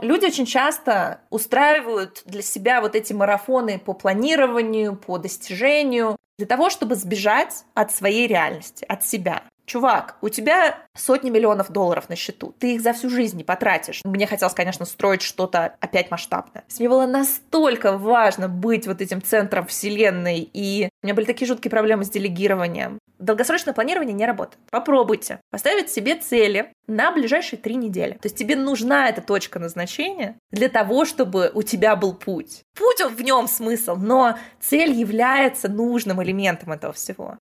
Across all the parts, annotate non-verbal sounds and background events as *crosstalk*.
Люди очень часто устраивают для себя вот эти марафоны по планированию, по достижению, для того, чтобы сбежать от своей реальности, от себя. Чувак, у тебя сотни миллионов долларов на счету. Ты их за всю жизнь не потратишь. Мне хотелось, конечно, строить что-то опять масштабное. Мне было настолько важно быть вот этим центром вселенной, и у меня были такие жуткие проблемы с делегированием. Долгосрочное планирование не работает. Попробуйте поставить себе цели на ближайшие три недели. То есть тебе нужна эта точка назначения для того, чтобы у тебя был путь. Путь в нем смысл, но цель является нужным элементом этого всего.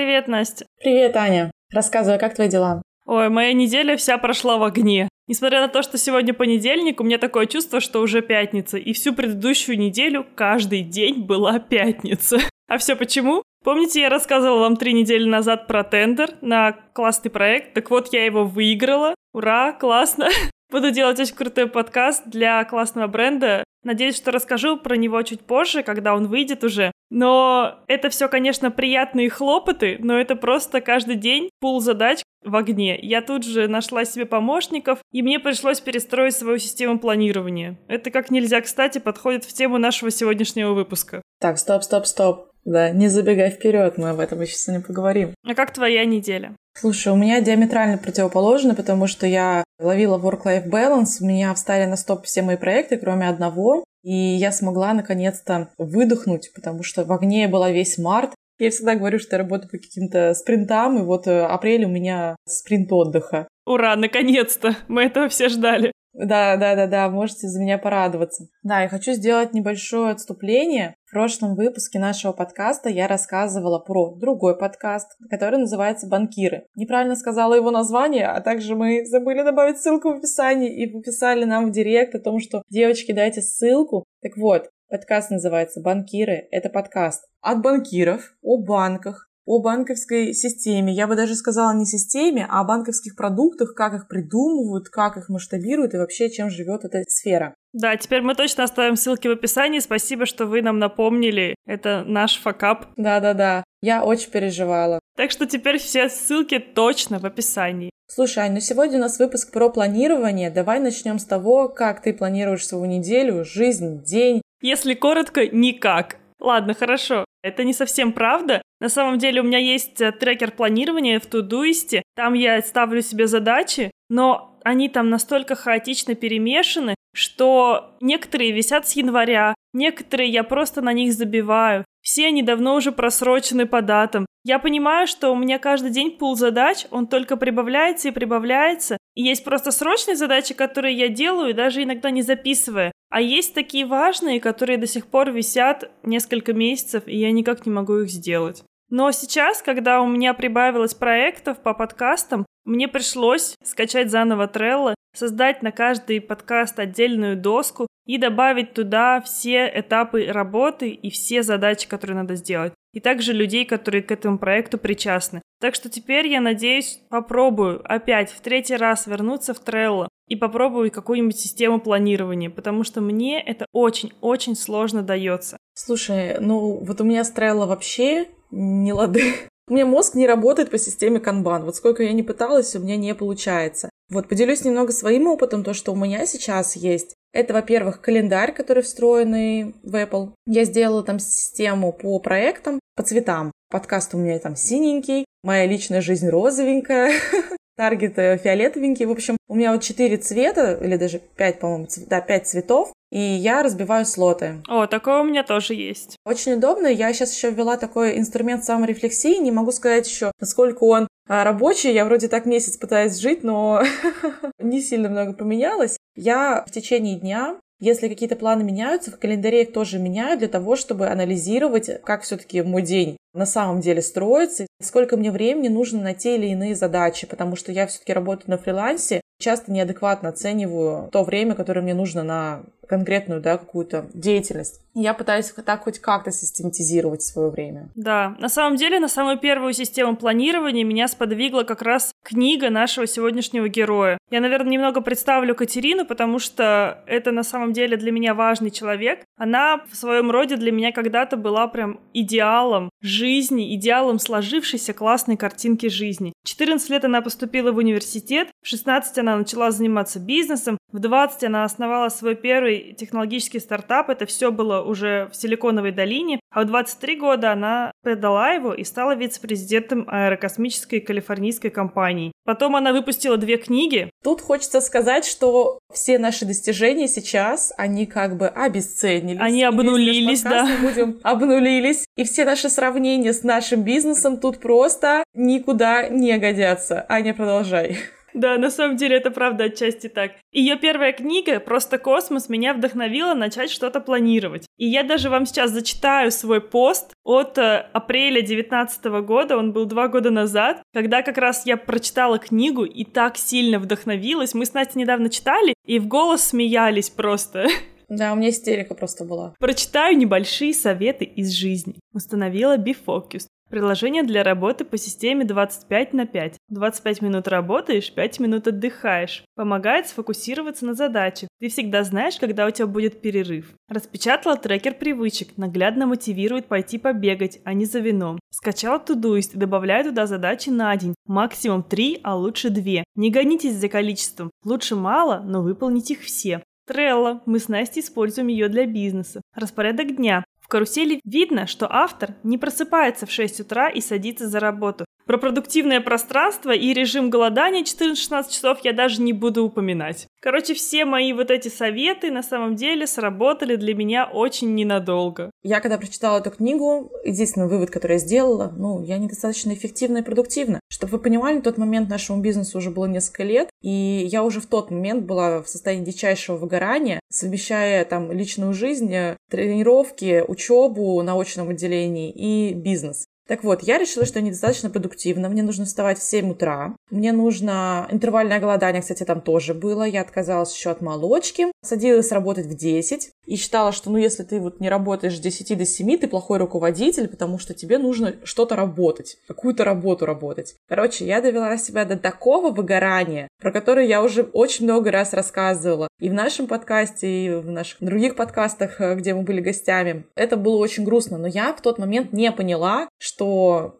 Привет, Настя. Привет, Аня. Рассказывай, как твои дела? Ой, моя неделя вся прошла в огне. Несмотря на то, что сегодня понедельник, у меня такое чувство, что уже пятница, и всю предыдущую неделю каждый день была пятница. А все почему? Помните, я рассказывала вам три недели назад про тендер на классный проект? Так вот, я его выиграла. Ура, классно. *laughs* Буду делать очень крутой подкаст для классного бренда. Надеюсь, что расскажу про него чуть позже, когда он выйдет уже. Но это все, конечно, приятные хлопоты, но это просто каждый день пул задач в огне. Я тут же нашла себе помощников, и мне пришлось перестроить свою систему планирования. Это как нельзя кстати подходит в тему нашего сегодняшнего выпуска. Так, стоп, стоп, стоп. Да, не забегай вперед, мы об этом еще сегодня поговорим. А как твоя неделя? Слушай, у меня диаметрально противоположно, потому что я ловила work-life balance, у меня встали на стоп все мои проекты, кроме одного, и я смогла наконец-то выдохнуть, потому что в огне была весь март. Я всегда говорю, что я работаю по каким-то спринтам, и вот э, апрель у меня спринт отдыха. Ура, наконец-то! Мы этого все ждали. Да, да, да, да, можете за меня порадоваться. Да, я хочу сделать небольшое отступление. В прошлом выпуске нашего подкаста я рассказывала про другой подкаст, который называется «Банкиры». Неправильно сказала его название, а также мы забыли добавить ссылку в описании и написали нам в директ о том, что «Девочки, дайте ссылку». Так вот, подкаст называется «Банкиры». Это подкаст от банкиров, о банках, о банковской системе. Я бы даже сказала не системе, а о банковских продуктах, как их придумывают, как их масштабируют и вообще чем живет эта сфера. Да, теперь мы точно оставим ссылки в описании. Спасибо, что вы нам напомнили. Это наш факап. Да-да-да. Я очень переживала. Так что теперь все ссылки точно в описании. Слушай, Ань, ну сегодня у нас выпуск про планирование. Давай начнем с того, как ты планируешь свою неделю, жизнь, день. Если коротко, никак. Ладно, хорошо. Это не совсем правда. На самом деле у меня есть э, трекер планирования в Тудуисте. Там я ставлю себе задачи, но они там настолько хаотично перемешаны, что некоторые висят с января, некоторые я просто на них забиваю. Все они давно уже просрочены по датам. Я понимаю, что у меня каждый день пул задач, он только прибавляется и прибавляется. И есть просто срочные задачи, которые я делаю, даже иногда не записывая. А есть такие важные, которые до сих пор висят несколько месяцев, и я никак не могу их сделать. Но сейчас, когда у меня прибавилось проектов по подкастам, мне пришлось скачать заново Trello, создать на каждый подкаст отдельную доску и добавить туда все этапы работы и все задачи, которые надо сделать. И также людей, которые к этому проекту причастны. Так что теперь я надеюсь, попробую опять в третий раз вернуться в Trello и попробую какую-нибудь систему планирования, потому что мне это очень-очень сложно дается. Слушай, ну вот у меня с Trello вообще не лады. *laughs* У меня мозг не работает по системе канбан. Вот сколько я не пыталась, у меня не получается. Вот поделюсь немного своим опытом, то, что у меня сейчас есть. Это, во-первых, календарь, который встроенный в Apple. Я сделала там систему по проектам, по цветам. Подкаст у меня там синенький, моя личная жизнь розовенькая, *laughs* таргет фиолетовенький. В общем, у меня вот четыре цвета, или даже пять, по-моему, цвет, да, пять цветов и я разбиваю слоты. О, такое у меня тоже есть. Очень удобно. Я сейчас еще ввела такой инструмент саморефлексии. Не могу сказать еще, насколько он а, рабочий. Я вроде так месяц пытаюсь жить, но *laughs* не сильно много поменялось. Я в течение дня если какие-то планы меняются, в календаре их тоже меняю для того, чтобы анализировать, как все-таки мой день на самом деле строится, сколько мне времени нужно на те или иные задачи, потому что я все-таки работаю на фрилансе, часто неадекватно оцениваю то время, которое мне нужно на конкретную, да, какую-то деятельность. Я пытаюсь так хоть как-то систематизировать свое время. Да, на самом деле, на самую первую систему планирования меня сподвигла как раз книга нашего сегодняшнего героя. Я, наверное, немного представлю Катерину, потому что это на самом деле для меня важный человек. Она в своем роде для меня когда-то была прям идеалом жизни, идеалом сложившейся классной картинки жизни. В 14 лет она поступила в университет, в 16 она начала заниматься бизнесом, в 20 она основала свой первый технологический стартап. Это все было уже в Силиконовой долине. А в 23 года она продала его и стала вице-президентом аэрокосмической калифорнийской компании. Потом она выпустила две книги. Тут хочется сказать, что все наши достижения сейчас, они как бы обесценились. Они обнулились, да. Будем обнулились. И все наши сравнения с нашим бизнесом тут просто никуда не годятся. Аня, продолжай. Да, на самом деле это правда отчасти так. Ее первая книга «Просто космос» меня вдохновила начать что-то планировать. И я даже вам сейчас зачитаю свой пост от э, апреля 2019 года, он был два года назад, когда как раз я прочитала книгу и так сильно вдохновилась. Мы с Настей недавно читали и в голос смеялись просто. *laughs* Да, у меня истерика просто была. Прочитаю небольшие советы из жизни. Установила Bifocus. Приложение для работы по системе 25 на 5. 25 минут работаешь, 5 минут отдыхаешь. Помогает сфокусироваться на задаче. Ты всегда знаешь, когда у тебя будет перерыв. Распечатала трекер привычек. Наглядно мотивирует пойти побегать, а не за вином. Скачала Todoist и добавляю туда задачи на день. Максимум 3, а лучше 2. Не гонитесь за количеством. Лучше мало, но выполнить их все. Трелло. Мы с Настей используем ее для бизнеса. Распорядок дня карусели видно, что автор не просыпается в 6 утра и садится за работу. Про продуктивное пространство и режим голодания 14-16 часов я даже не буду упоминать. Короче, все мои вот эти советы на самом деле сработали для меня очень ненадолго. Я когда прочитала эту книгу, единственный вывод, который я сделала, ну, я недостаточно эффективна и продуктивна. Чтобы вы понимали, в тот момент нашему бизнесу уже было несколько лет, и я уже в тот момент была в состоянии дичайшего выгорания, совмещая там личную жизнь, тренировки, учебу на очном отделении и бизнес. Так вот, я решила, что я недостаточно продуктивна. Мне нужно вставать в 7 утра. Мне нужно интервальное голодание, кстати, там тоже было. Я отказалась еще от молочки. Садилась работать в 10 и считала, что ну если ты вот не работаешь с 10 до 7, ты плохой руководитель, потому что тебе нужно что-то работать, какую-то работу работать. Короче, я довела себя до такого выгорания, про которое я уже очень много раз рассказывала. И в нашем подкасте, и в наших других подкастах, э, где мы были гостями. Это было очень грустно, но я в тот момент не поняла, что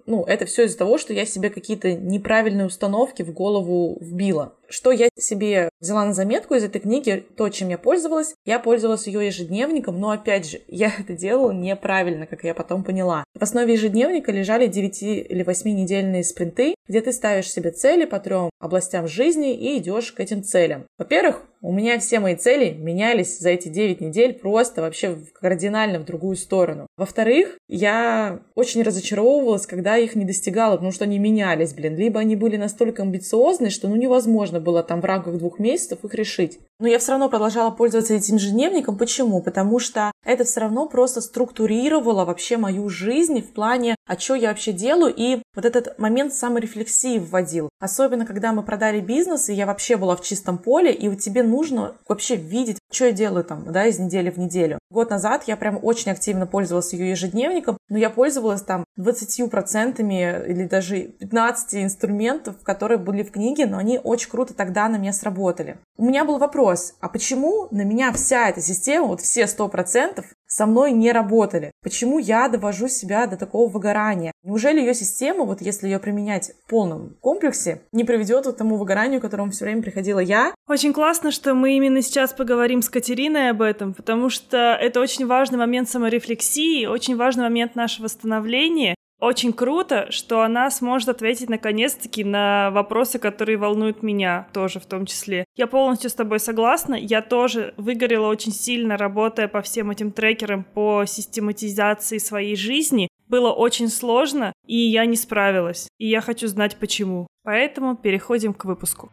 ну, это все из-за того, что я себе какие-то неправильные установки в голову вбила. Что я себе взяла на заметку из этой книги, то, чем я пользовалась, я пользовалась ее ежедневником, но опять же, *laughs* я это делала неправильно, как я потом поняла. В основе ежедневника лежали 9 или 8 недельные спринты, где ты ставишь себе цели по трем областям жизни и идешь к этим целям. Во-первых, у меня все мои цели менялись за эти 9 недель просто вообще кардинально в другую сторону. Во-вторых, я очень разочаровывалась, когда их не достигала, потому что они менялись, блин. Либо они были настолько амбициозны, что ну невозможно было там в рамках двух месяцев их решить. Но я все равно продолжала пользоваться этим ежедневником. Почему? Потому что это все равно просто структурировало вообще мою жизнь в плане, а что я вообще делаю, и вот этот момент саморефлексии вводил. Особенно, когда мы продали бизнес, и я вообще была в чистом поле, и у тебе нужно вообще видеть, что я делаю там, да, из недели в неделю. Год назад я прям очень активно пользовалась ее ежедневником, но я пользовалась там 20% или даже 15 инструментов, которые были в книге, но они очень круто тогда на меня сработали. У меня был вопрос, а почему на меня вся эта система, вот все 100%, со мной не работали. Почему я довожу себя до такого выгорания? Неужели ее система, вот если ее применять в полном комплексе, не приведет к тому выгоранию, к которому все время приходила я? Очень классно, что мы именно сейчас поговорим с Катериной об этом, потому что это очень важный момент саморефлексии, очень важный момент нашего становления, очень круто, что она сможет ответить наконец-таки на вопросы, которые волнуют меня тоже в том числе. Я полностью с тобой согласна. Я тоже выгорела очень сильно, работая по всем этим трекерам по систематизации своей жизни. Было очень сложно, и я не справилась. И я хочу знать почему. Поэтому переходим к выпуску.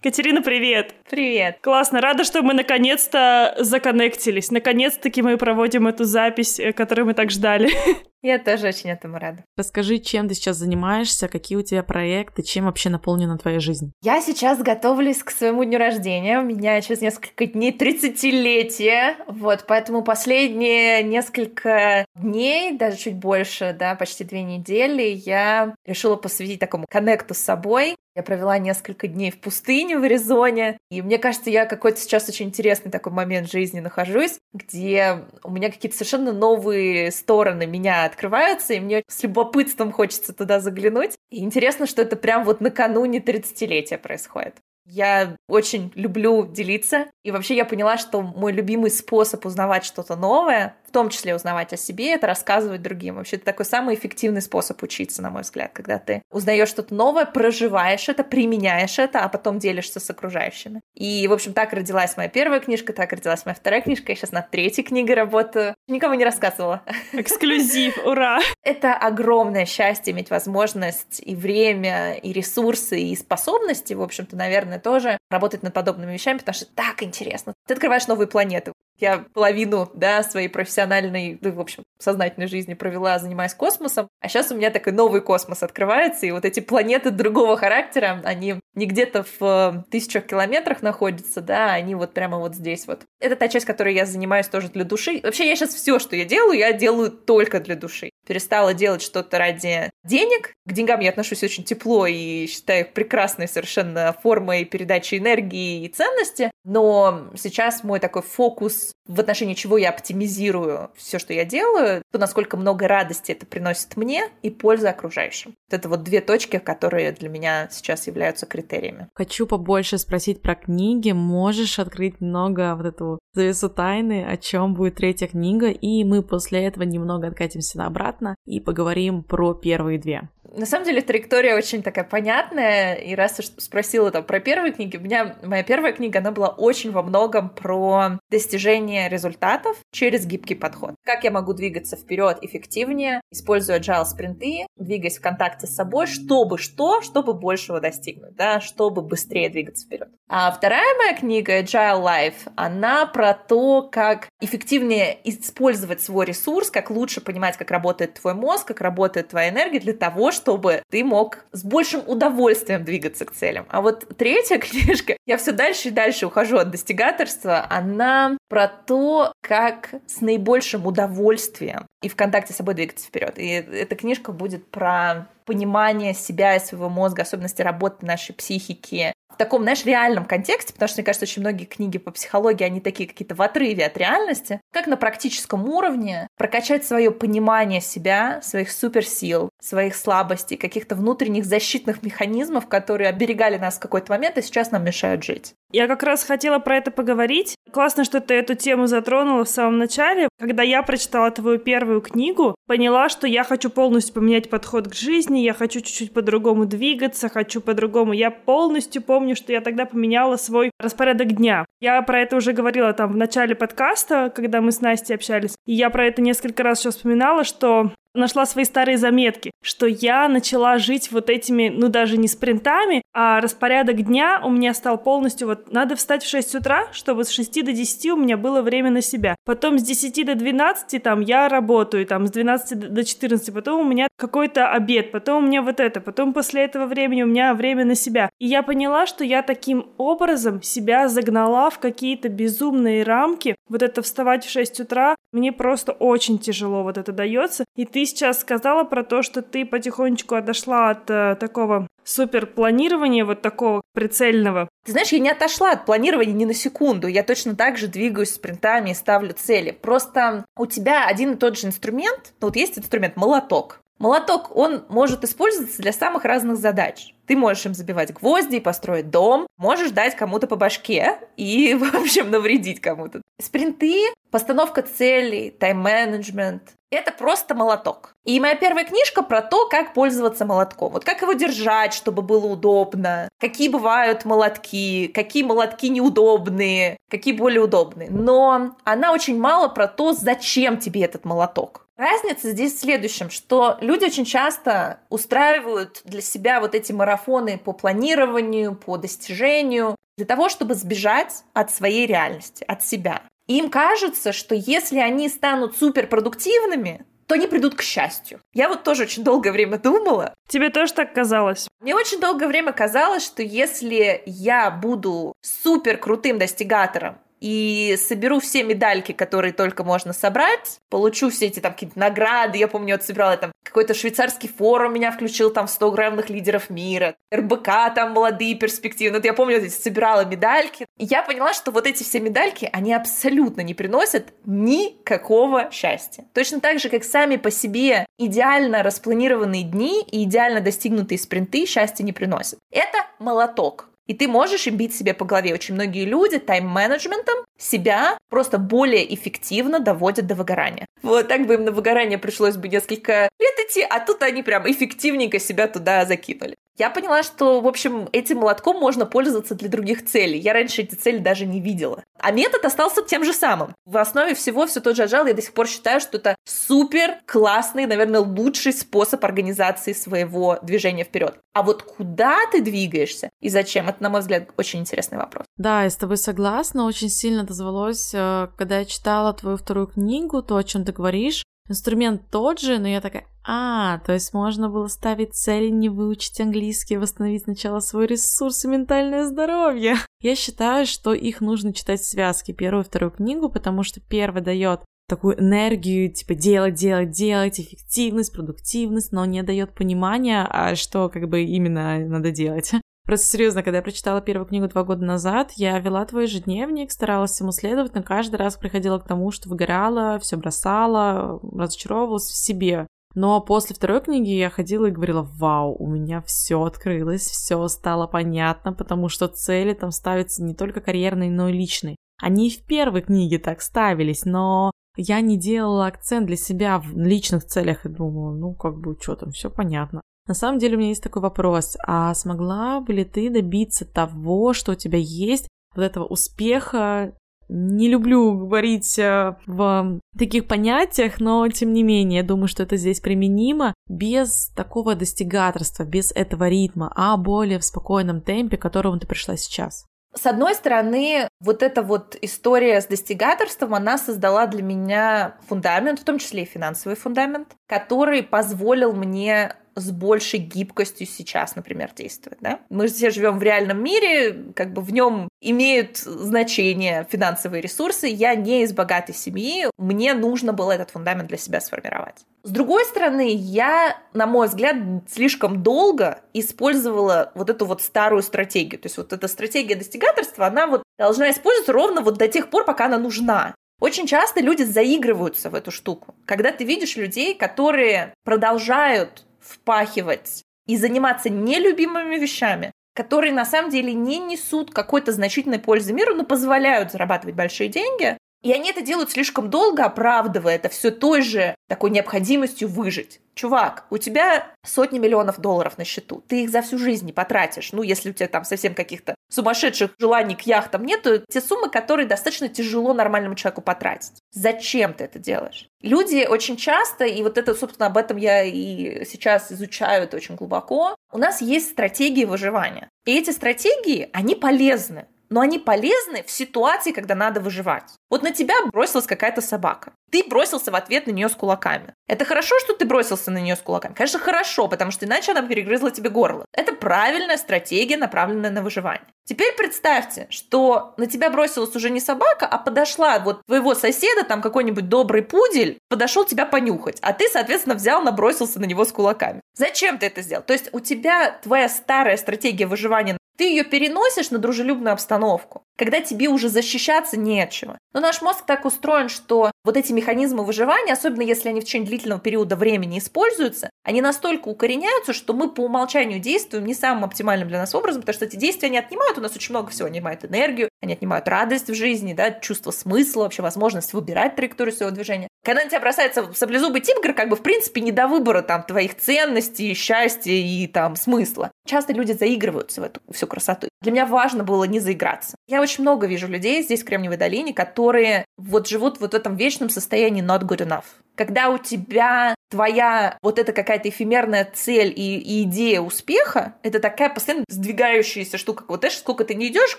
Катерина, привет! Привет. Классно, рада, что мы наконец-то законнектились. Наконец-таки мы проводим эту запись, э, которую мы так ждали. *laughs* Я тоже очень этому рада. Расскажи, чем ты сейчас занимаешься, какие у тебя проекты, чем вообще наполнена твоя жизнь? Я сейчас готовлюсь к своему дню рождения. У меня через несколько дней 30-летие. Вот, поэтому последние несколько дней, даже чуть больше, да, почти две недели, я решила посвятить такому коннекту с собой. Я провела несколько дней в пустыне в Аризоне, и мне кажется, я какой-то сейчас очень интересный такой момент жизни нахожусь, где у меня какие-то совершенно новые стороны меня открываются, и мне с любопытством хочется туда заглянуть. И интересно, что это прям вот накануне 30-летия происходит. Я очень люблю делиться. И вообще я поняла, что мой любимый способ узнавать что-то новое, в том числе узнавать о себе, это рассказывать другим. Вообще это такой самый эффективный способ учиться, на мой взгляд, когда ты узнаешь что-то новое, проживаешь это, применяешь это, а потом делишься с окружающими. И, в общем, так родилась моя первая книжка, так родилась моя вторая книжка. Я сейчас над третьей книгой работаю. Никому не рассказывала. Эксклюзив, ура! Это огромное счастье иметь возможность и время, и ресурсы, и способности, в общем-то, наверное, тоже работать над подобными вещами, потому что так интересно. Ты открываешь новые планеты. Я половину, да, своей профессиональной, ну, в общем, сознательной жизни провела, занимаясь космосом, а сейчас у меня такой новый космос открывается, и вот эти планеты другого характера, они не где-то в э, тысячах километрах находятся, да, они вот прямо вот здесь вот. Это та часть, которой я занимаюсь тоже для души. Вообще, я сейчас все, что я делаю, я делаю только для души. Перестала делать что-то ради денег. К деньгам я отношусь очень тепло и считаю их прекрасной совершенно формой передачи энергии и ценности. Но сейчас мой такой фокус в отношении чего я оптимизирую все, что я делаю, то насколько много радости это приносит мне и пользы окружающим. Вот это вот две точки, которые для меня сейчас являются критериями. Хочу побольше спросить про книги. Можешь открыть много вот эту завесу тайны, о чем будет третья книга, и мы после этого немного откатимся обратно и поговорим про первые две. На самом деле траектория очень такая понятная, и раз уж спросила там про первые книги, у меня моя первая книга, она была очень во многом про достижение результатов через гибкий подход. Как я могу двигаться вперед эффективнее, используя agile спринты, двигаясь в контакте с собой, чтобы что, чтобы большего достигнуть, да, чтобы быстрее двигаться вперед. А вторая моя книга Agile Life, она про то, как эффективнее использовать свой ресурс, как лучше понимать, как работает твой мозг, как работает твоя энергия для того, чтобы ты мог с большим удовольствием двигаться к целям. А вот третья *laughs* книжка, я все дальше и дальше ухожу от достигаторства, она про то, как с наибольшим удовольствием и в контакте с собой двигаться вперед. И эта книжка будет про понимание себя и своего мозга, особенности работы нашей психики, в таком, знаешь, реальном контексте, потому что, мне кажется, очень многие книги по психологии, они такие какие-то в отрыве от реальности, как на практическом уровне прокачать свое понимание себя, своих суперсил, своих слабостей, каких-то внутренних защитных механизмов, которые оберегали нас в какой-то момент и сейчас нам мешают жить. Я как раз хотела про это поговорить. Классно, что ты эту тему затронула в самом начале. Когда я прочитала твою первую книгу, поняла, что я хочу полностью поменять подход к жизни, я хочу чуть-чуть по-другому двигаться, хочу по-другому. Я полностью помню, что я тогда поменяла свой распорядок дня. Я про это уже говорила там в начале подкаста, когда мы с Настей общались. И я про это несколько раз сейчас вспоминала, что нашла свои старые заметки, что я начала жить вот этими, ну даже не спринтами, а распорядок дня у меня стал полностью вот надо встать в 6 утра, чтобы с 6 до 10 у меня было время на себя. Потом с 10 до 12 там я работаю, там с 12 до 14, потом у меня какой-то обед, потом у меня вот это, потом после этого времени у меня время на себя. И я поняла, что я таким образом себя загнала в какие-то безумные рамки. Вот это вставать в 6 утра, мне просто очень тяжело вот это дается. И ты сейчас сказала про то, что ты потихонечку отошла от э, такого супер планирования, вот такого прицельного. Ты знаешь, я не отошла от планирования ни на секунду. Я точно так же двигаюсь спринтами и ставлю цели. Просто у тебя один и тот же инструмент. Ну, вот есть инструмент молоток. Молоток, он может использоваться для самых разных задач. Ты можешь им забивать гвозди и построить дом, можешь дать кому-то по башке и, в общем, навредить кому-то. Спринты, постановка целей, тайм-менеджмент — это просто молоток. И моя первая книжка про то, как пользоваться молотком. Вот как его держать, чтобы было удобно, какие бывают молотки, какие молотки неудобные, какие более удобные. Но она очень мало про то, зачем тебе этот молоток. Разница здесь в следующем, что люди очень часто устраивают для себя вот эти марафоны по планированию, по достижению, для того, чтобы сбежать от своей реальности, от себя. им кажется, что если они станут суперпродуктивными, то они придут к счастью. Я вот тоже очень долгое время думала. Тебе тоже так казалось? Мне очень долгое время казалось, что если я буду супер крутым достигатором и соберу все медальки, которые только можно собрать, получу все эти там какие-то награды. Я помню, вот собирала там какой-то швейцарский форум меня включил там в 100 главных лидеров мира, РБК там молодые перспективные. Вот я помню, вот собирала медальки. И я поняла, что вот эти все медальки, они абсолютно не приносят никакого счастья. Точно так же, как сами по себе идеально распланированные дни и идеально достигнутые спринты счастья не приносят. Это молоток. И ты можешь им бить себе по голове. Очень многие люди тайм-менеджментом себя просто более эффективно доводят до выгорания. Вот так бы им на выгорание пришлось бы несколько лет идти, а тут они прям эффективненько себя туда закинули я поняла, что, в общем, этим молотком можно пользоваться для других целей. Я раньше эти цели даже не видела. А метод остался тем же самым. В основе всего все тот же agile. Я до сих пор считаю, что это супер классный, наверное, лучший способ организации своего движения вперед. А вот куда ты двигаешься и зачем? Это, на мой взгляд, очень интересный вопрос. Да, я с тобой согласна. Очень сильно дозвалось, э, когда я читала твою вторую книгу, то, о чем ты говоришь, Инструмент тот же, но я такая, а, то есть можно было ставить цели не выучить английский, восстановить сначала свой ресурс и ментальное здоровье. *laughs* Я считаю, что их нужно читать в связке, первую и вторую книгу, потому что первая дает такую энергию, типа делать, делать, делать, эффективность, продуктивность, но не дает понимания, а что как бы именно надо делать. Просто серьезно, когда я прочитала первую книгу два года назад, я вела твой ежедневник, старалась ему следовать, но каждый раз приходила к тому, что выгорала, все бросала, разочаровывалась в себе. Но после второй книги я ходила и говорила, вау, у меня все открылось, все стало понятно, потому что цели там ставятся не только карьерные, но и личные. Они и в первой книге так ставились, но я не делала акцент для себя в личных целях и думала, ну, как бы, что там, все понятно. На самом деле у меня есть такой вопрос. А смогла бы ли ты добиться того, что у тебя есть, вот этого успеха? Не люблю говорить э, в таких понятиях, но тем не менее, я думаю, что это здесь применимо без такого достигаторства, без этого ритма, а более в спокойном темпе, к которому ты пришла сейчас. С одной стороны, вот эта вот история с достигаторством, она создала для меня фундамент, в том числе и финансовый фундамент, который позволил мне с большей гибкостью сейчас, например, действовать. Да? Мы все живем в реальном мире, как бы в нем имеют значение финансовые ресурсы. Я не из богатой семьи, мне нужно было этот фундамент для себя сформировать. С другой стороны, я, на мой взгляд, слишком долго использовала вот эту вот старую стратегию. То есть вот эта стратегия достигаторства, она вот должна использоваться ровно вот до тех пор, пока она нужна. Очень часто люди заигрываются в эту штуку. Когда ты видишь людей, которые продолжают впахивать и заниматься нелюбимыми вещами, которые на самом деле не несут какой-то значительной пользы миру, но позволяют зарабатывать большие деньги, и они это делают слишком долго, оправдывая это все той же такой необходимостью выжить. Чувак, у тебя сотни миллионов долларов на счету. Ты их за всю жизнь не потратишь. Ну, если у тебя там совсем каких-то сумасшедших желаний к яхтам нет, то те суммы, которые достаточно тяжело нормальному человеку потратить. Зачем ты это делаешь? Люди очень часто, и вот это, собственно, об этом я и сейчас изучаю это очень глубоко, у нас есть стратегии выживания. И эти стратегии, они полезны но они полезны в ситуации, когда надо выживать. Вот на тебя бросилась какая-то собака. Ты бросился в ответ на нее с кулаками. Это хорошо, что ты бросился на нее с кулаками? Конечно, хорошо, потому что иначе она перегрызла тебе горло. Это правильная стратегия, направленная на выживание. Теперь представьте, что на тебя бросилась уже не собака, а подошла вот твоего соседа, там какой-нибудь добрый пудель, подошел тебя понюхать, а ты, соответственно, взял, набросился на него с кулаками. Зачем ты это сделал? То есть у тебя твоя старая стратегия выживания ты ее переносишь на дружелюбную обстановку, когда тебе уже защищаться нечего. Но наш мозг так устроен, что вот эти механизмы выживания, особенно если они в течение длительного периода времени используются, они настолько укореняются, что мы по умолчанию действуем не самым оптимальным для нас образом, потому что эти действия они отнимают у нас очень много всего. Они отнимают энергию, они отнимают радость в жизни, да, чувство смысла, вообще возможность выбирать траекторию своего движения. Когда на тебя бросается саблезубый тигр, как бы в принципе не до выбора там твоих ценностей, счастья и там смысла. Часто люди заигрываются в эту всю красоту. Для меня важно было не заиграться. Я очень много вижу людей здесь, в Кремниевой долине, которые которые вот живут вот в этом вечном состоянии not good enough. Когда у тебя твоя вот эта какая-то эфемерная цель и, и идея успеха, это такая постоянно сдвигающаяся штука. Вот знаешь, сколько ты не идешь,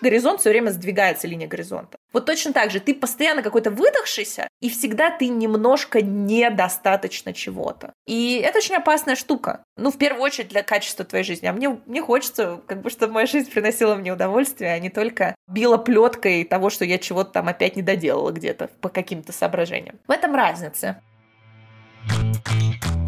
горизонт все время сдвигается, линия горизонта. Вот точно так же, ты постоянно какой-то выдохшийся, и всегда ты немножко недостаточно чего-то. И это очень опасная штука. Ну, в первую очередь, для качества твоей жизни. А мне, мне хочется, как бы, чтобы моя жизнь приносила мне удовольствие, а не только била плеткой того, что я чего-то там опять не доделала где-то по каким-то соображениям. В этом разница. Thank you.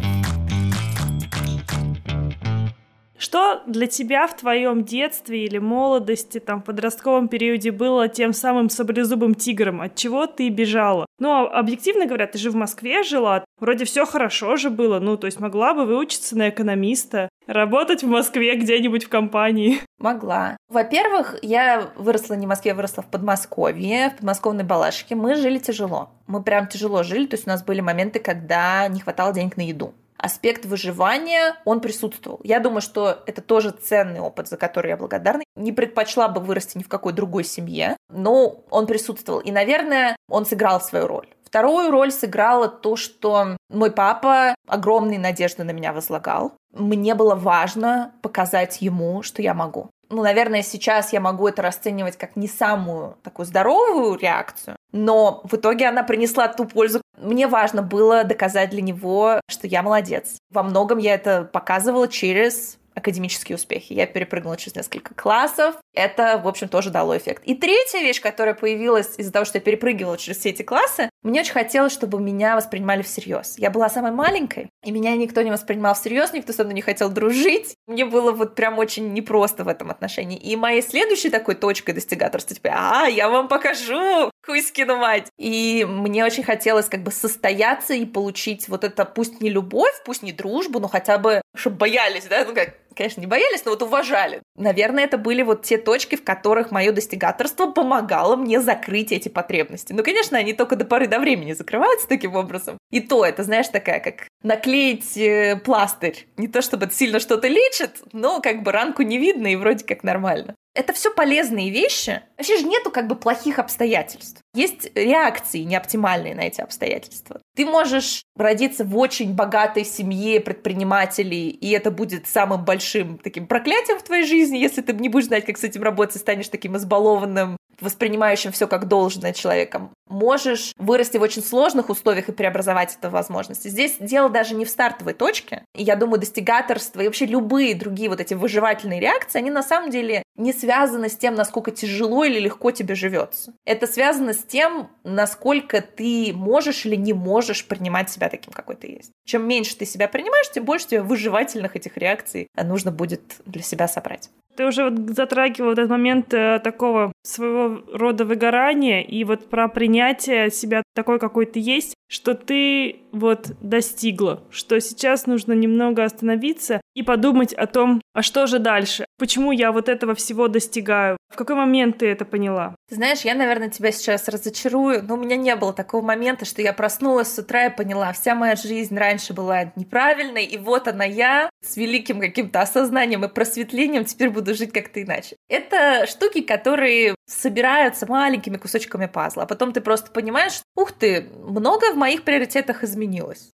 Что для тебя в твоем детстве или молодости, там, в подростковом периоде было тем самым саблезубым тигром? От чего ты бежала? Ну, а объективно говоря, ты же в Москве жила, вроде все хорошо же было, ну, то есть могла бы выучиться на экономиста, работать в Москве где-нибудь в компании. Могла. Во-первых, я выросла не в Москве, я выросла в Подмосковье, в подмосковной Балашихе. Мы жили тяжело. Мы прям тяжело жили, то есть у нас были моменты, когда не хватало денег на еду аспект выживания, он присутствовал. Я думаю, что это тоже ценный опыт, за который я благодарна. Не предпочла бы вырасти ни в какой другой семье, но он присутствовал. И, наверное, он сыграл свою роль. Вторую роль сыграло то, что мой папа огромные надежды на меня возлагал. Мне было важно показать ему, что я могу ну, наверное, сейчас я могу это расценивать как не самую такую здоровую реакцию, но в итоге она принесла ту пользу. Мне важно было доказать для него, что я молодец. Во многом я это показывала через академические успехи. Я перепрыгнула через несколько классов. Это, в общем, тоже дало эффект. И третья вещь, которая появилась из-за того, что я перепрыгивала через все эти классы, мне очень хотелось, чтобы меня воспринимали всерьез. Я была самой маленькой, и меня никто не воспринимал всерьез, никто со мной не хотел дружить. Мне было вот прям очень непросто в этом отношении. И моей следующей такой точкой достигаторства, типа, а, я вам покажу, Хуйскину мать. И мне очень хотелось как бы состояться и получить вот это, пусть не любовь, пусть не дружбу, но хотя бы, чтобы боялись, да, ну как, конечно, не боялись, но вот уважали. Наверное, это были вот те точки, в которых мое достигаторство помогало мне закрыть эти потребности. Ну, конечно, они только до поры до времени закрываются таким образом. И то, это, знаешь, такая, как наклеить э, пластырь. Не то, чтобы это сильно что-то лечит, но как бы ранку не видно и вроде как нормально. Это все полезные вещи. Вообще же нету как бы плохих обстоятельств. Есть реакции неоптимальные на эти обстоятельства. Ты можешь родиться в очень богатой семье предпринимателей, и это будет самым большим таким проклятием в твоей жизни, если ты не будешь знать, как с этим работать, и станешь таким избалованным, воспринимающим все как должное человеком. Можешь вырасти в очень сложных условиях и преобразовать это возможности. Здесь дело даже не в стартовой точке. И я думаю, достигаторство и вообще любые другие вот эти выживательные реакции, они на самом деле не связаны с тем, насколько тяжело или легко тебе живется. Это связано с тем, насколько ты можешь или не можешь принимать себя таким, какой ты есть. Чем меньше ты себя принимаешь, тем больше тебе выживательных этих реакций нужно будет для себя собрать. Ты уже вот затрагивал этот момент э, такого своего рода выгорания и вот про принятие себя такой, какой ты есть, что ты вот достигла, что сейчас нужно немного остановиться и подумать о том, а что же дальше, почему я вот этого всего достигаю, в какой момент ты это поняла? Знаешь, я, наверное, тебя сейчас разочарую, но у меня не было такого момента, что я проснулась с утра и поняла, вся моя жизнь раньше была неправильной, и вот она я с великим каким-то осознанием и просветлением теперь буду жить как-то иначе. Это штуки, которые собираются маленькими кусочками пазла, а потом ты просто понимаешь, ух ты, много в моих приоритетах изменилось.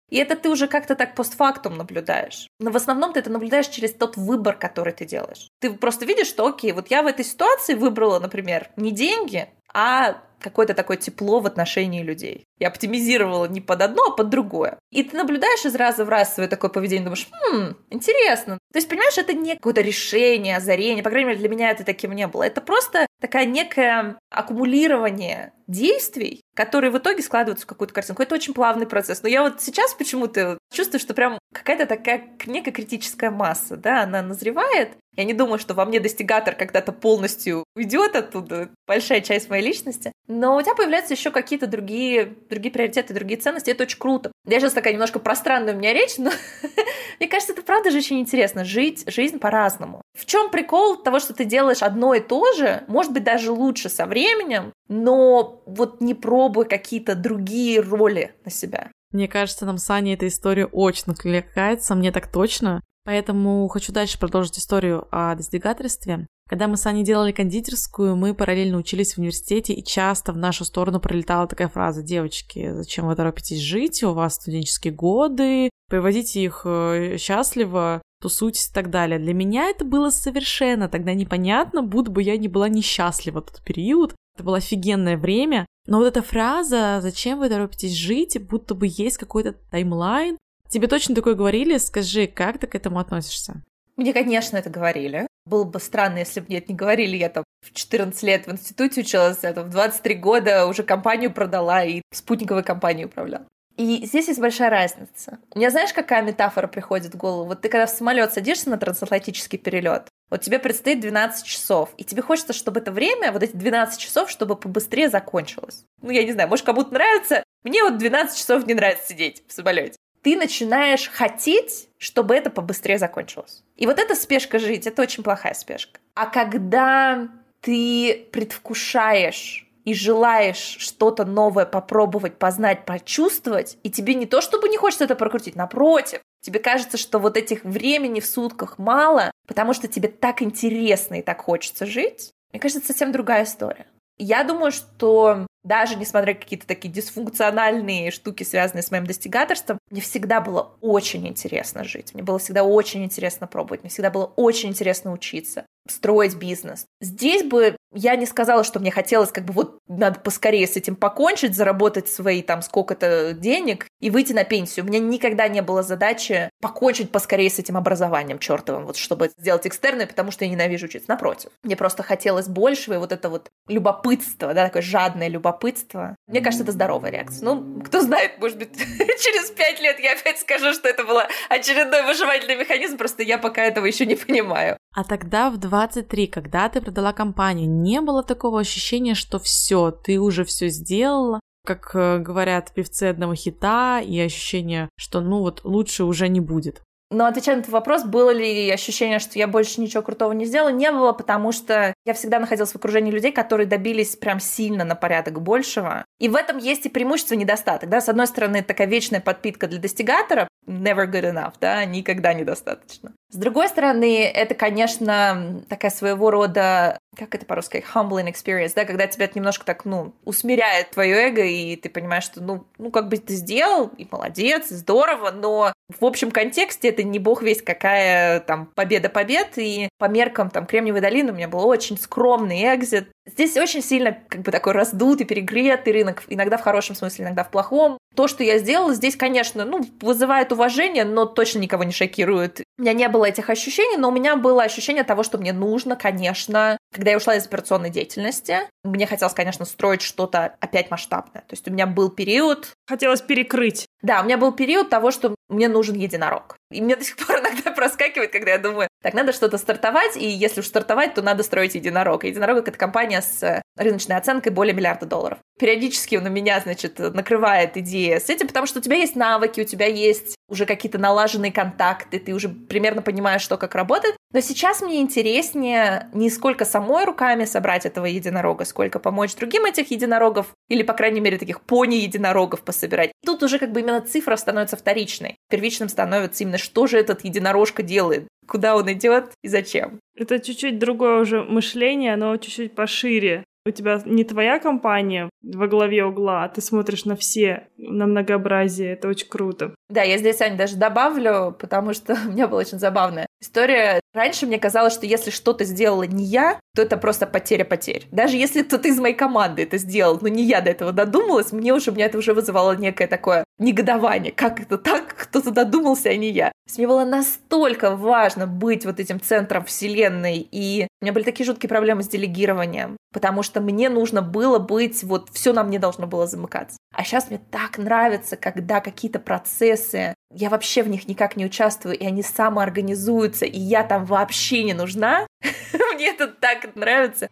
И это ты уже как-то так постфактум наблюдаешь. Но в основном ты это наблюдаешь через тот выбор, который ты делаешь. Ты просто видишь, что окей, вот я в этой ситуации выбрала, например, не деньги, а какое-то такое тепло в отношении людей. Я оптимизировала не под одно, а под другое. И ты наблюдаешь из раза в раз свое такое поведение, думаешь, хм, интересно. То есть, понимаешь, это не какое-то решение, озарение, по крайней мере, для меня это таким не было. Это просто такая некое аккумулирование действий, которые в итоге складываются в какую-то картинку. Это очень плавный процесс. Но я вот сейчас почему-то чувствую, что прям какая-то такая некая критическая масса, да, она назревает. Я не думаю, что во мне достигатор когда-то полностью уйдет оттуда, большая часть моей личности. Но у тебя появляются еще какие-то другие, другие приоритеты, другие ценности. Это очень круто. Я сейчас такая немножко пространная у меня речь, но *laughs* мне кажется, это правда же очень интересно. Жить жизнь по-разному. В чем прикол того, что ты делаешь одно и то же, может быть, даже лучше со временем, но вот не пробуй какие-то другие роли на себя. Мне кажется, нам с Аней эта история очень откликается, мне так точно. Поэтому хочу дальше продолжить историю о достигательстве. Когда мы с Аней делали кондитерскую, мы параллельно учились в университете, и часто в нашу сторону пролетала такая фраза «Девочки, зачем вы торопитесь жить? У вас студенческие годы, приводите их э, счастливо, тусуйтесь и так далее». Для меня это было совершенно тогда непонятно, будто бы я не была несчастлива в тот период. Это было офигенное время. Но вот эта фраза «Зачем вы торопитесь жить?» будто бы есть какой-то таймлайн. Тебе точно такое говорили? Скажи, как ты к этому относишься? Мне, конечно, это говорили. Было бы странно, если бы мне это не говорили. Я там в 14 лет в институте училась, я там в 23 года уже компанию продала и спутниковой компанией управляла. И здесь есть большая разница. У меня знаешь, какая метафора приходит в голову? Вот ты когда в самолет садишься на трансатлантический перелет, вот тебе предстоит 12 часов, и тебе хочется, чтобы это время, вот эти 12 часов, чтобы побыстрее закончилось. Ну, я не знаю, может, кому-то нравится. Мне вот 12 часов не нравится сидеть в самолете ты начинаешь хотеть, чтобы это побыстрее закончилось. И вот эта спешка жить, это очень плохая спешка. А когда ты предвкушаешь и желаешь что-то новое попробовать, познать, почувствовать, и тебе не то, чтобы не хочется это прокрутить, напротив, тебе кажется, что вот этих времени в сутках мало, потому что тебе так интересно и так хочется жить, мне кажется, это совсем другая история. Я думаю, что даже несмотря на какие-то такие дисфункциональные штуки, связанные с моим достигаторством, мне всегда было очень интересно жить. Мне было всегда очень интересно пробовать. Мне всегда было очень интересно учиться строить бизнес. Здесь бы я не сказала, что мне хотелось как бы вот надо поскорее с этим покончить, заработать свои там сколько-то денег и выйти на пенсию. У меня никогда не было задачи покончить поскорее с этим образованием чертовым, вот чтобы сделать экстерное, потому что я ненавижу учиться. Напротив, мне просто хотелось большего, и вот это вот любопытство, да, такое жадное любопытство. Мне кажется, это здоровая реакция. Ну, кто знает, может быть, *laughs* через пять лет я опять скажу, что это был очередной выживательный механизм, просто я пока этого еще не понимаю. А тогда в 23, когда ты продала компанию, не было такого ощущения, что все, ты уже все сделала, как э, говорят певцы одного хита, и ощущение, что ну вот лучше уже не будет. Но отвечая на этот вопрос, было ли ощущение, что я больше ничего крутого не сделала, не было, потому что я всегда находилась в окружении людей, которые добились прям сильно на порядок большего. И в этом есть и преимущество, и недостаток. Да? С одной стороны, такая вечная подпитка для достигатора, never good enough, да, никогда недостаточно. С другой стороны, это, конечно, такая своего рода, как это по-русски, humbling experience, да, когда тебя это немножко так, ну, усмиряет твое эго, и ты понимаешь, что, ну, ну, как бы ты сделал, и молодец, и здорово, но в общем контексте это не бог весь какая там победа побед, и по меркам там Кремниевой долины у меня был очень скромный экзит. Здесь очень сильно как бы такой раздутый, перегретый рынок, иногда в хорошем смысле, иногда в плохом. То, что я сделала здесь, конечно, ну, вызывает уважение, но точно никого не шокирует. У меня не было этих ощущений, но у меня было ощущение того, что мне нужно, конечно, когда я ушла из операционной деятельности, мне хотелось, конечно, строить что-то опять масштабное. То есть у меня был период... Хотелось перекрыть. Да, у меня был период того, что мне нужен единорог. И мне до сих пор *laughs* иногда проскакивает, когда я думаю, так, надо что-то стартовать, и если уж стартовать, то надо строить единорог. единорог — это компания с рыночной оценкой более миллиарда долларов. Периодически у меня, значит, накрывает идея с этим, потому что у тебя есть навыки, у тебя есть уже какие-то налаженные контакты, ты уже примерно понимаешь, что как работает. Но сейчас мне интереснее не сколько самой руками собрать этого единорога, сколько помочь другим этих единорогов, или, по крайней мере, таких пони-единорогов пособирать. Тут уже как бы именно цифра становится вторичной. Первичным становится именно, что же этот единорожка делает, куда он идет и зачем. Это чуть-чуть другое уже мышление, оно чуть-чуть пошире у тебя не твоя компания во главе угла, а ты смотришь на все, на многообразие. Это очень круто. Да, я здесь, Аня, даже добавлю, потому что *laughs* у меня была очень забавная история. Раньше мне казалось, что если что-то сделала не я, то это просто потеря потерь. Даже если кто-то из моей команды это сделал, но не я до этого додумалась, мне уже, меня это уже вызывало некое такое негодование. Как это так? Кто-то додумался, а не я. То есть мне было настолько важно быть вот этим центром вселенной, и у меня были такие жуткие проблемы с делегированием, потому что мне нужно было быть, вот все на мне должно было замыкаться. А сейчас мне так нравится, когда какие-то процессы, я вообще в них никак не участвую, и они самоорганизуются, и я там вообще не нужна. *laughs* Мне это так нравится.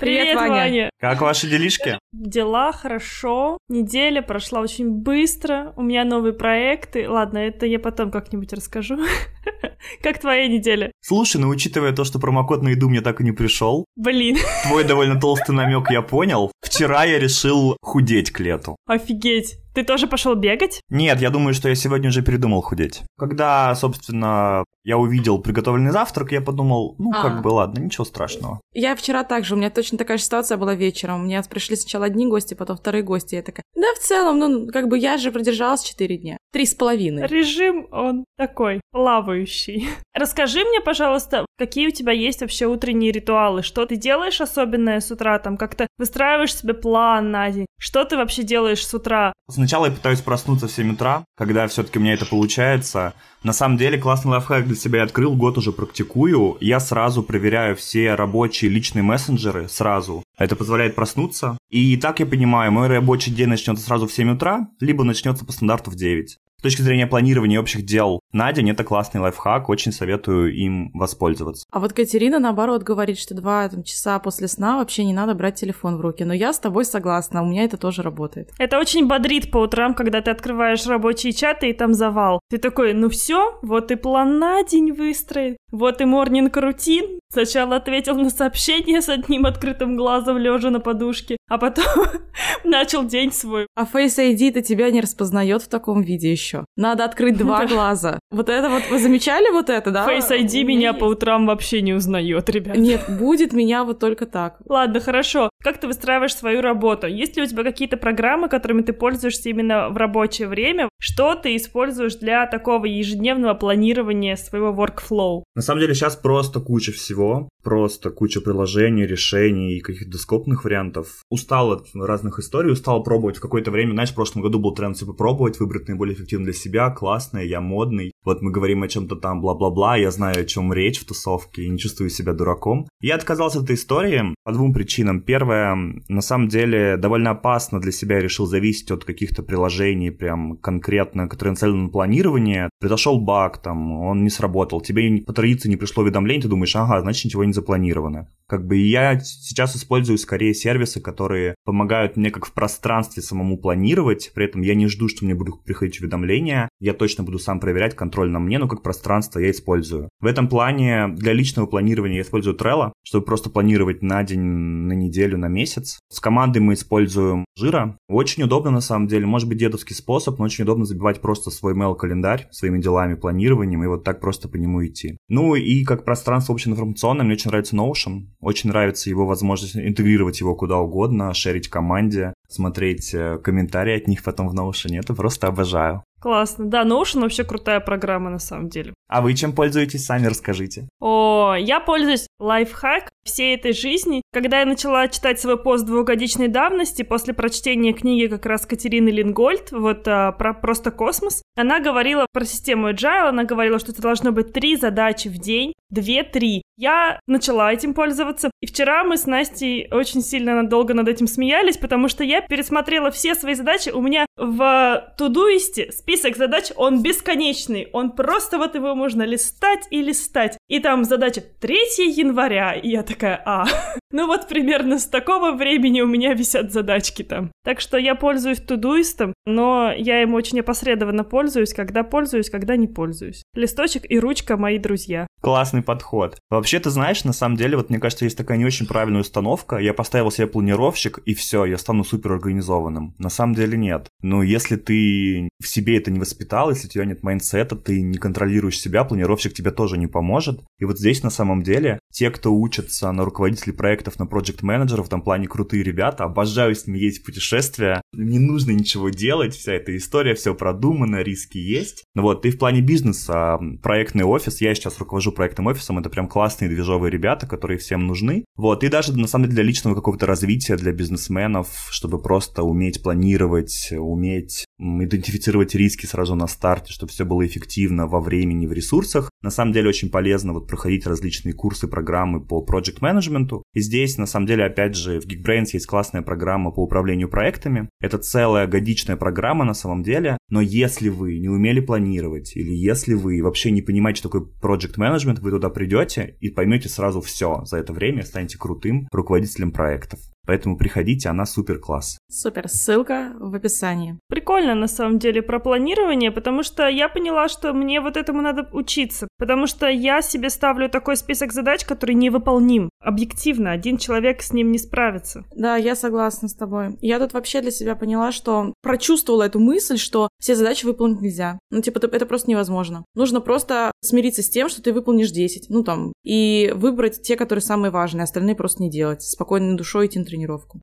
Привет, Ваня. Ваня. Как ваши делишки? Дела хорошо. Неделя прошла очень быстро. У меня новые проекты. Ладно, это я потом как-нибудь расскажу. *laughs* *laughs* Как твоя неделя? Слушай, ну учитывая то, что промокод на еду мне так и не пришел, Блин, *laughs* твой довольно толстый намек я понял. Вчера я решил худеть к лету. офигеть. Ты тоже пошел бегать? Нет, я думаю, что я сегодня уже передумал худеть. Когда, собственно, я увидел приготовленный завтрак, я подумал, ну, А. как бы, ладно, ничего страшного. Я вчера также, у меня точно такая же ситуация была вечером. У меня пришли сначала одни гости, потом вторые гости. Я такая, да, в целом, ну, как бы я же продержалась 4 дня. Три с половиной. Режим, он такой, плавающий. *laughs* Расскажи мне, пожалуйста, какие у тебя есть вообще утренние ритуалы? Что ты делаешь особенное с утра? Там как-то выстраиваешь себе план на день? Что ты вообще делаешь с утра? Сначала я пытаюсь проснуться в 7 утра, когда все-таки у меня это получается. На самом деле, классный лайфхак для себя я открыл, год уже практикую. Я сразу проверяю все рабочие личные мессенджеры сразу. Это позволяет проснуться. И так я понимаю, мой рабочий день начнется сразу в 7 утра, либо начнется по стандарту в 9. С точки зрения планирования общих дел на день, это классный лайфхак, очень советую им воспользоваться. А вот Катерина, наоборот, говорит, что два там, часа после сна вообще не надо брать телефон в руки. Но я с тобой согласна, у меня это тоже работает. Это очень бодрит по утрам, когда ты открываешь рабочие чаты и там завал. Ты такой, ну все, вот и план на день выстроен, вот и морнинг рутин. Сначала ответил на сообщение с одним открытым глазом, лежа на подушке, а потом *laughs* начал день свой. А Face ID-то тебя не распознает в таком виде еще. Надо открыть два *laughs* глаза. Вот это вот, вы замечали вот это, да? Face ID меня по утрам вообще не узнает, ребят. Нет, будет меня вот только так. Ладно, хорошо. Как ты выстраиваешь свою работу? Есть ли у тебя какие-то программы, которыми ты пользуешься именно в рабочее время? Что ты используешь для такого ежедневного планирования своего workflow? На самом деле сейчас просто куча всего, просто куча приложений, решений и каких-то скопных вариантов. Устал от разных историй, устал пробовать в какое-то время. Знаешь, в прошлом году был тренд типа пробовать, выбрать наиболее эффективно для себя, классное, я модный. Вот мы говорим о чем-то там, бла-бла-бла, я знаю, о чем речь в тусовке и не чувствую себя дураком. Я отказался от этой истории по двум причинам. Первое, на самом деле, довольно опасно для себя я решил зависеть от каких-то приложений, прям конкретно, которые нацелены на планирование. Произошел баг, там, он не сработал, тебе по традиции не пришло уведомление, ты думаешь, ага, значит, ничего не запланировано. Как бы я сейчас использую скорее сервисы, которые помогают мне как в пространстве самому планировать, при этом я не жду, что мне будут приходить уведомления, я точно буду сам проверять, контроль на мне, но как пространство я использую. В этом плане для личного планирования я использую Trello, чтобы просто планировать на день, на неделю, на месяц. С командой мы используем Жира. Очень удобно на самом деле, может быть дедовский способ, но очень удобно забивать просто свой mail-календарь своими делами, планированием и вот так просто по нему идти. Ну и как пространство общеинформационное, мне очень нравится Notion. Очень нравится его возможность интегрировать его куда угодно, шерить команде, смотреть э, комментарии от них потом в Notion. Это просто обожаю. Классно. Да, Notion вообще крутая программа на самом деле. А вы чем пользуетесь, сами расскажите. О, я пользуюсь лайфхак всей этой жизни. Когда я начала читать свой пост двухгодичной давности, после прочтения книги как раз Катерины Лингольд, вот а, про просто космос, она говорила про систему Agile, она говорила, что это должно быть три задачи в день, две-три. Я начала этим пользоваться. И вчера мы с Настей очень сильно надолго над этим смеялись, потому что я пересмотрела все свои задачи. У меня в Тудуисте список задач, он бесконечный. Он просто вот его можно листать и листать. И там задача 3 января. И я такая, а, *laughs* ну вот примерно с такого времени у меня висят задачки там. Так что я пользуюсь Todoist ом, но я им очень опосредованно пользуюсь, когда пользуюсь, когда не пользуюсь. Листочек и ручка мои друзья. Классный подход. Вообще, ты знаешь, на самом деле, вот мне кажется, есть такая не очень правильная установка. Я поставил себе планировщик, и все, я стану супер организованным. На самом деле нет. Но если ты в себе это не воспитал, если у тебя нет mindset а, ты не контролируешь себя, планировщик тебе тоже не поможет. И вот здесь на самом деле те, кто учатся на руководителей проектов, на проект менеджеров в этом плане крутые ребята, обожаю с ними ездить в путешествия, не нужно ничего делать, вся эта история, все продумано, риски есть. Ну вот, и в плане бизнеса, проектный офис, я сейчас руковожу проектным офисом, это прям классные движовые ребята, которые всем нужны. Вот, и даже на самом деле для личного какого-то развития, для бизнесменов, чтобы просто уметь планировать, уметь идентифицировать риски сразу на старте, чтобы все было эффективно во времени, в ресурсах. На самом деле очень полезно вот проходить различные курсы, программы по project менеджменту. И здесь, на самом деле, опять же, в Geekbrains есть классная программа по управлению проектами. Это целая годичная программа на самом деле, но если вы не умели планировать, или если вы вообще не понимаете, что такое project management, вы туда придете и поймете сразу все за это время, станете крутым руководителем проектов. Поэтому приходите, она супер класс. Супер, ссылка в описании. Прикольно на самом деле про планирование, потому что я поняла, что мне вот этому надо учиться, потому что я себе ставлю такой список задач, который невыполним. Объективно, один человек с ним не справится. Да, я согласна с тобой. Я тут вообще для себя поняла, что прочувствовала эту мысль, что все задачи выполнить нельзя. Ну, типа, это просто невозможно. Нужно просто смириться с тем, что ты выполнишь 10, ну, там, и выбрать те, которые самые важные, остальные просто не делать. Спокойной душой идти на тренировку.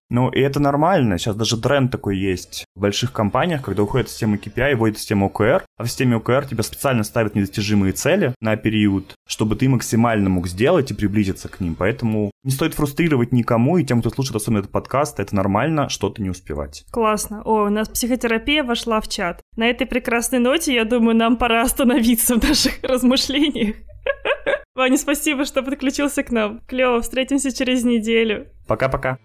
Ну, и это нормально. Сейчас даже тренд такой есть в больших компаниях, когда уходит система KPI, вводит систему OKR, а в системе OKR тебя специально ставят недостижимые цели на период, чтобы ты максимально мог сделать и приблизиться к ним. Поэтому не стоит фрустрировать никому, и тем, кто слушает особенно этот подкаст, это нормально что-то не успевать. Классно. О, у нас психотерапия вошла в чат. На этой прекрасной ноте, я думаю, нам пора остановиться в наших *laughs* размышлениях. *laughs* Ваня, спасибо, что подключился к нам. Клево, встретимся через неделю. Пока-пока.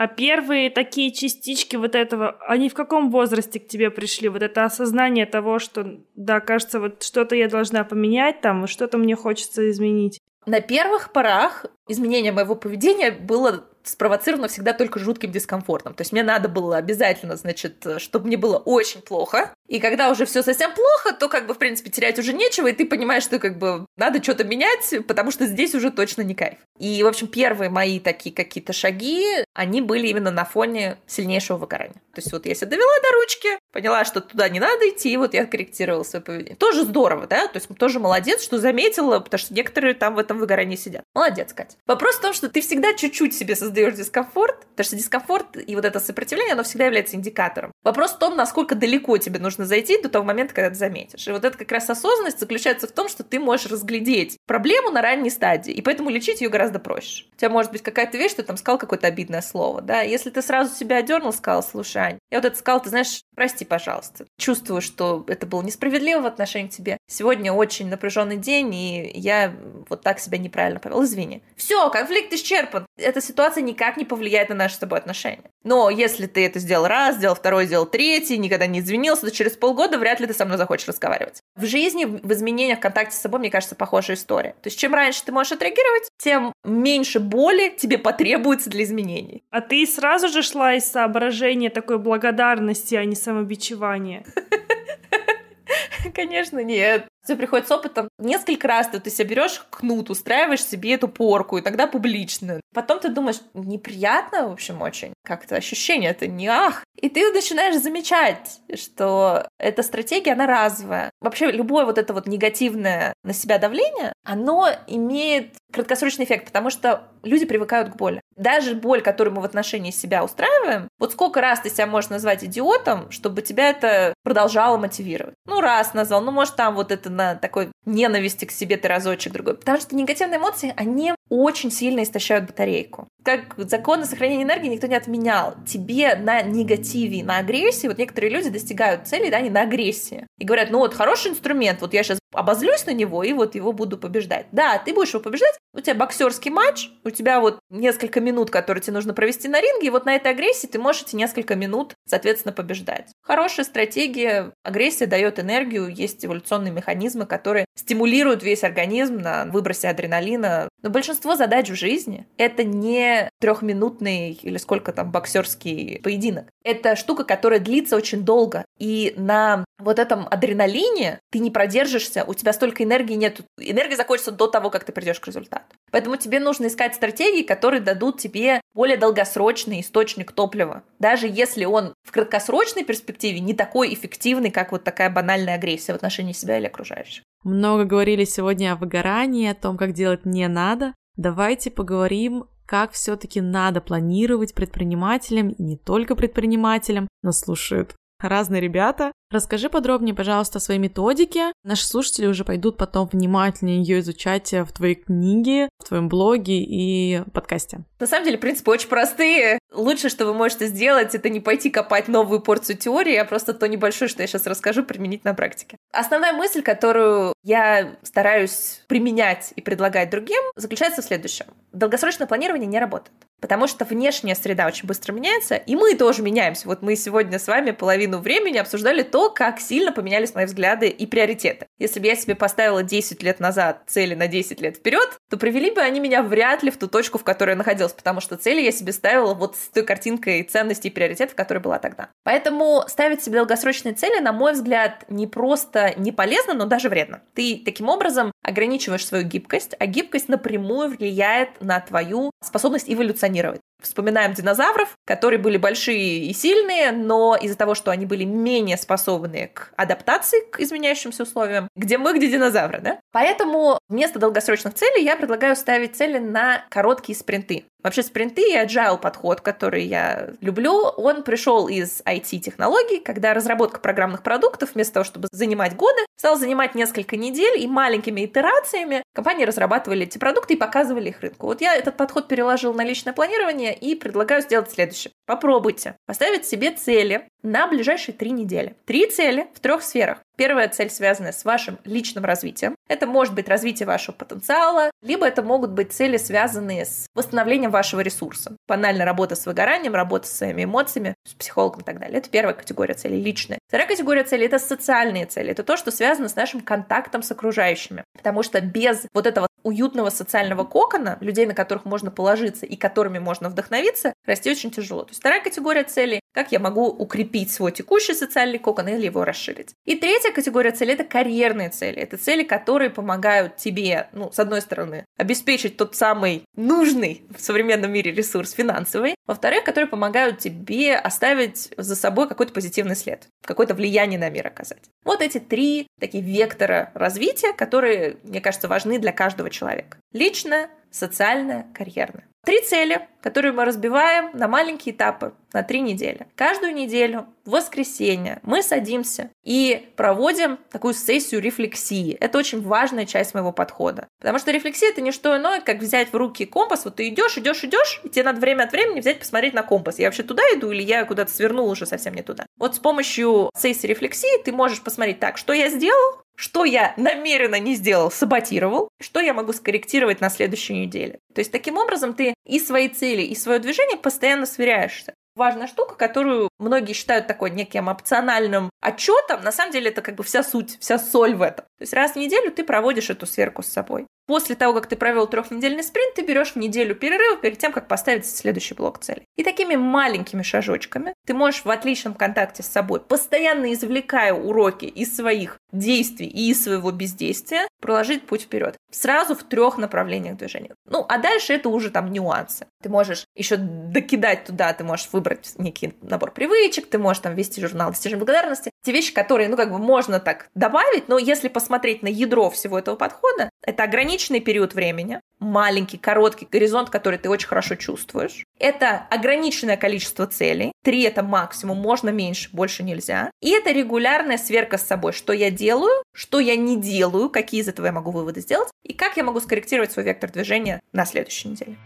А первые такие частички вот этого, они в каком возрасте к тебе пришли? Вот это осознание того, что, да, кажется, вот что-то я должна поменять, там, что-то мне хочется изменить. На первых порах изменение моего поведения было спровоцировано всегда только жутким дискомфортом. То есть мне надо было обязательно, значит, чтобы мне было очень плохо. И когда уже все совсем плохо, то как бы, в принципе, терять уже нечего, и ты понимаешь, что как бы надо что-то менять, потому что здесь уже точно не кайф. И, в общем, первые мои такие какие-то шаги, они были именно на фоне сильнейшего выгорания. То есть вот я себя довела до ручки, поняла, что туда не надо идти, и вот я корректировала свое поведение. Тоже здорово, да? То есть тоже молодец, что заметила, потому что некоторые там в этом выгорании сидят. Молодец, Катя. Вопрос в том, что ты всегда чуть-чуть себе создаешь дискомфорт, потому что дискомфорт и вот это сопротивление, оно всегда является индикатором. Вопрос в том, насколько далеко тебе нужно зайти до того момента, когда ты заметишь. И вот это как раз осознанность заключается в том, что ты можешь разглядеть проблему на ранней стадии, и поэтому лечить ее гораздо проще. У тебя может быть какая-то вещь, что ты там сказал какое-то обидное слово, да, если ты сразу себя одернул, сказал, слушай, Ань, я вот это сказал, ты знаешь, прости, пожалуйста. Чувствую, что это было несправедливо в отношении к тебе. Сегодня очень напряженный день, и я вот так себя неправильно повел. Извини. Все, конфликт исчерпан. Эта ситуация никак не повлияет на наши с тобой отношения. Но если ты это сделал раз, сделал второй, сделал третий, никогда не извинился, то через полгода вряд ли ты со мной захочешь разговаривать. В жизни, в изменениях, в контакте с собой, мне кажется, похожая история. То есть чем раньше ты можешь отреагировать, тем меньше боли тебе потребуется для изменений. А ты сразу же шла из соображения такой благодарности, а не самобичевания? *laughs* Конечно, нет. Все приходит с опытом. Несколько раз ты, ты себя берешь кнут, устраиваешь себе эту порку, и тогда публично. Потом ты думаешь, неприятно, в общем, очень. Как-то ощущение это не ах. И ты начинаешь замечать, что эта стратегия, она разовая. Вообще, любое вот это вот негативное на себя давление, оно имеет краткосрочный эффект, потому что люди привыкают к боли. Даже боль, которую мы в отношении себя устраиваем, вот сколько раз ты себя можешь назвать идиотом, чтобы тебя это продолжало мотивировать. Ну, раз назвал, ну, может, там вот это на такой ненависти к себе ты разочек другой. Потому что негативные эмоции, они очень сильно истощают батарейку. Как законы сохранения энергии никто не отменял. Тебе на негативе, на агрессии, вот некоторые люди достигают цели, да, не на агрессии. И говорят, ну вот хороший инструмент, вот я сейчас обозлюсь на него и вот его буду побеждать. Да, ты будешь его побеждать, у тебя боксерский матч, у тебя вот несколько минут, которые тебе нужно провести на ринге, и вот на этой агрессии ты можешь эти несколько минут, соответственно, побеждать. Хорошая стратегия, агрессия дает энергию, есть эволюционные механизмы, которые стимулируют весь организм на выбросе адреналина. Но большинство задач в жизни — это не трехминутный или сколько там боксерский поединок. Это штука, которая длится очень долго. И на вот этом адреналине ты не продержишься, у тебя столько энергии нет. Энергия закончится до того, как ты придешь к результату. Поэтому тебе нужно искать стратегии, которые дадут тебе более долгосрочный источник топлива. Даже если он в краткосрочной перспективе не такой эффективный, как вот такая банальная агрессия в отношении себя или окружающих. Много говорили сегодня о выгорании, о том, как делать не надо. Давайте поговорим как все-таки надо планировать предпринимателям, и не только предпринимателям, нас слушают разные ребята. Расскажи подробнее, пожалуйста, о своей методике. Наши слушатели уже пойдут потом внимательнее ее изучать в твоей книге, в твоем блоге и подкасте. На самом деле принципы очень простые. Лучшее, что вы можете сделать, это не пойти копать новую порцию теории, а просто то небольшое, что я сейчас расскажу, применить на практике. Основная мысль, которую я стараюсь применять и предлагать другим, заключается в следующем. Долгосрочное планирование не работает. Потому что внешняя среда очень быстро меняется, и мы тоже меняемся. Вот мы сегодня с вами половину времени обсуждали то, то, как сильно поменялись мои взгляды и приоритеты. Если бы я себе поставила 10 лет назад цели на 10 лет вперед, то привели бы они меня вряд ли в ту точку, в которой я находилась, потому что цели я себе ставила вот с той картинкой ценностей и приоритетов, которая была тогда. Поэтому ставить себе долгосрочные цели, на мой взгляд, не просто не полезно, но даже вредно. Ты таким образом ограничиваешь свою гибкость, а гибкость напрямую влияет на твою способность эволюционировать. Вспоминаем динозавров, которые были большие и сильные, но из-за того, что они были менее способны к адаптации к изменяющимся условиям, где мы, где динозавры, да? Поэтому вместо долгосрочных целей я предлагаю ставить цели на короткие спринты. Вообще спринты и agile подход, который я люблю, он пришел из IT-технологий, когда разработка программных продуктов вместо того, чтобы занимать годы, стал занимать несколько недель, и маленькими итерациями компании разрабатывали эти продукты и показывали их рынку. Вот я этот подход переложил на личное планирование и предлагаю сделать следующее. Попробуйте поставить себе цели на ближайшие три недели. Три цели в трех сферах. Первая цель связана с вашим личным развитием. Это может быть развитие вашего потенциала, либо это могут быть цели, связанные с восстановлением вашего ресурса. Банально работа с выгоранием, работа с своими эмоциями, с психологом и так далее. Это первая категория целей, личная. Вторая категория целей – это социальные цели. Это то, что связано с нашим контактом с окружающими. Потому что без вот этого уютного социального кокона, людей, на которых можно положиться и которыми можно вдохновиться, расти очень тяжело. То есть вторая категория целей – как я могу укрепить свой текущий социальный кокон или его расширить. И третья категория целей – это карьерные цели. Это цели, которые помогают тебе, ну, с одной стороны, обеспечить тот самый нужный в современном мире ресурс финансовый, во-вторых, которые помогают тебе оставить за собой какой-то позитивный след, какое-то влияние на мир оказать. Вот эти три такие вектора развития, которые, мне кажется, важны для каждого человека. Личное, социальное, карьерное. Три цели, которые мы разбиваем на маленькие этапы на три недели. Каждую неделю в воскресенье мы садимся и проводим такую сессию рефлексии. Это очень важная часть моего подхода. Потому что рефлексия это не что иное, как взять в руки компас. Вот ты идешь, идешь, идешь, и тебе надо время от времени взять, посмотреть на компас. Я вообще туда иду или я куда-то свернул уже совсем не туда. Вот с помощью сессии рефлексии ты можешь посмотреть так, что я сделал, что я намеренно не сделал, саботировал, что я могу скорректировать на следующей неделе. То есть таким образом ты и свои цели, и свое движение постоянно сверяешься. Важная штука, которую многие считают такой неким опциональным отчетом. На самом деле это как бы вся суть, вся соль в этом. То есть раз в неделю ты проводишь эту сверку с собой. После того, как ты провел трехнедельный спринт, ты берешь неделю перерыва перед тем, как поставить следующий блок цели. И такими маленькими шажочками ты можешь в отличном контакте с собой, постоянно извлекая уроки из своих действий и из своего бездействия, проложить путь вперед. Сразу в трех направлениях движения. Ну, а дальше это уже там нюансы. Ты можешь еще докидать туда, ты можешь выбрать некий набор привычек, ты можешь там вести журнал достижения благодарности. Те вещи, которые, ну, как бы можно так добавить, но если посмотреть на ядро всего этого подхода, это ограниченный период времени, маленький, короткий горизонт, который ты очень хорошо чувствуешь. Это ограниченное количество целей. Три это максимум, можно меньше, больше нельзя. И это регулярная сверка с собой, что я делаю, что я не делаю, какие из этого я могу выводы сделать, и как я могу скорректировать свой вектор движения на следующей неделе.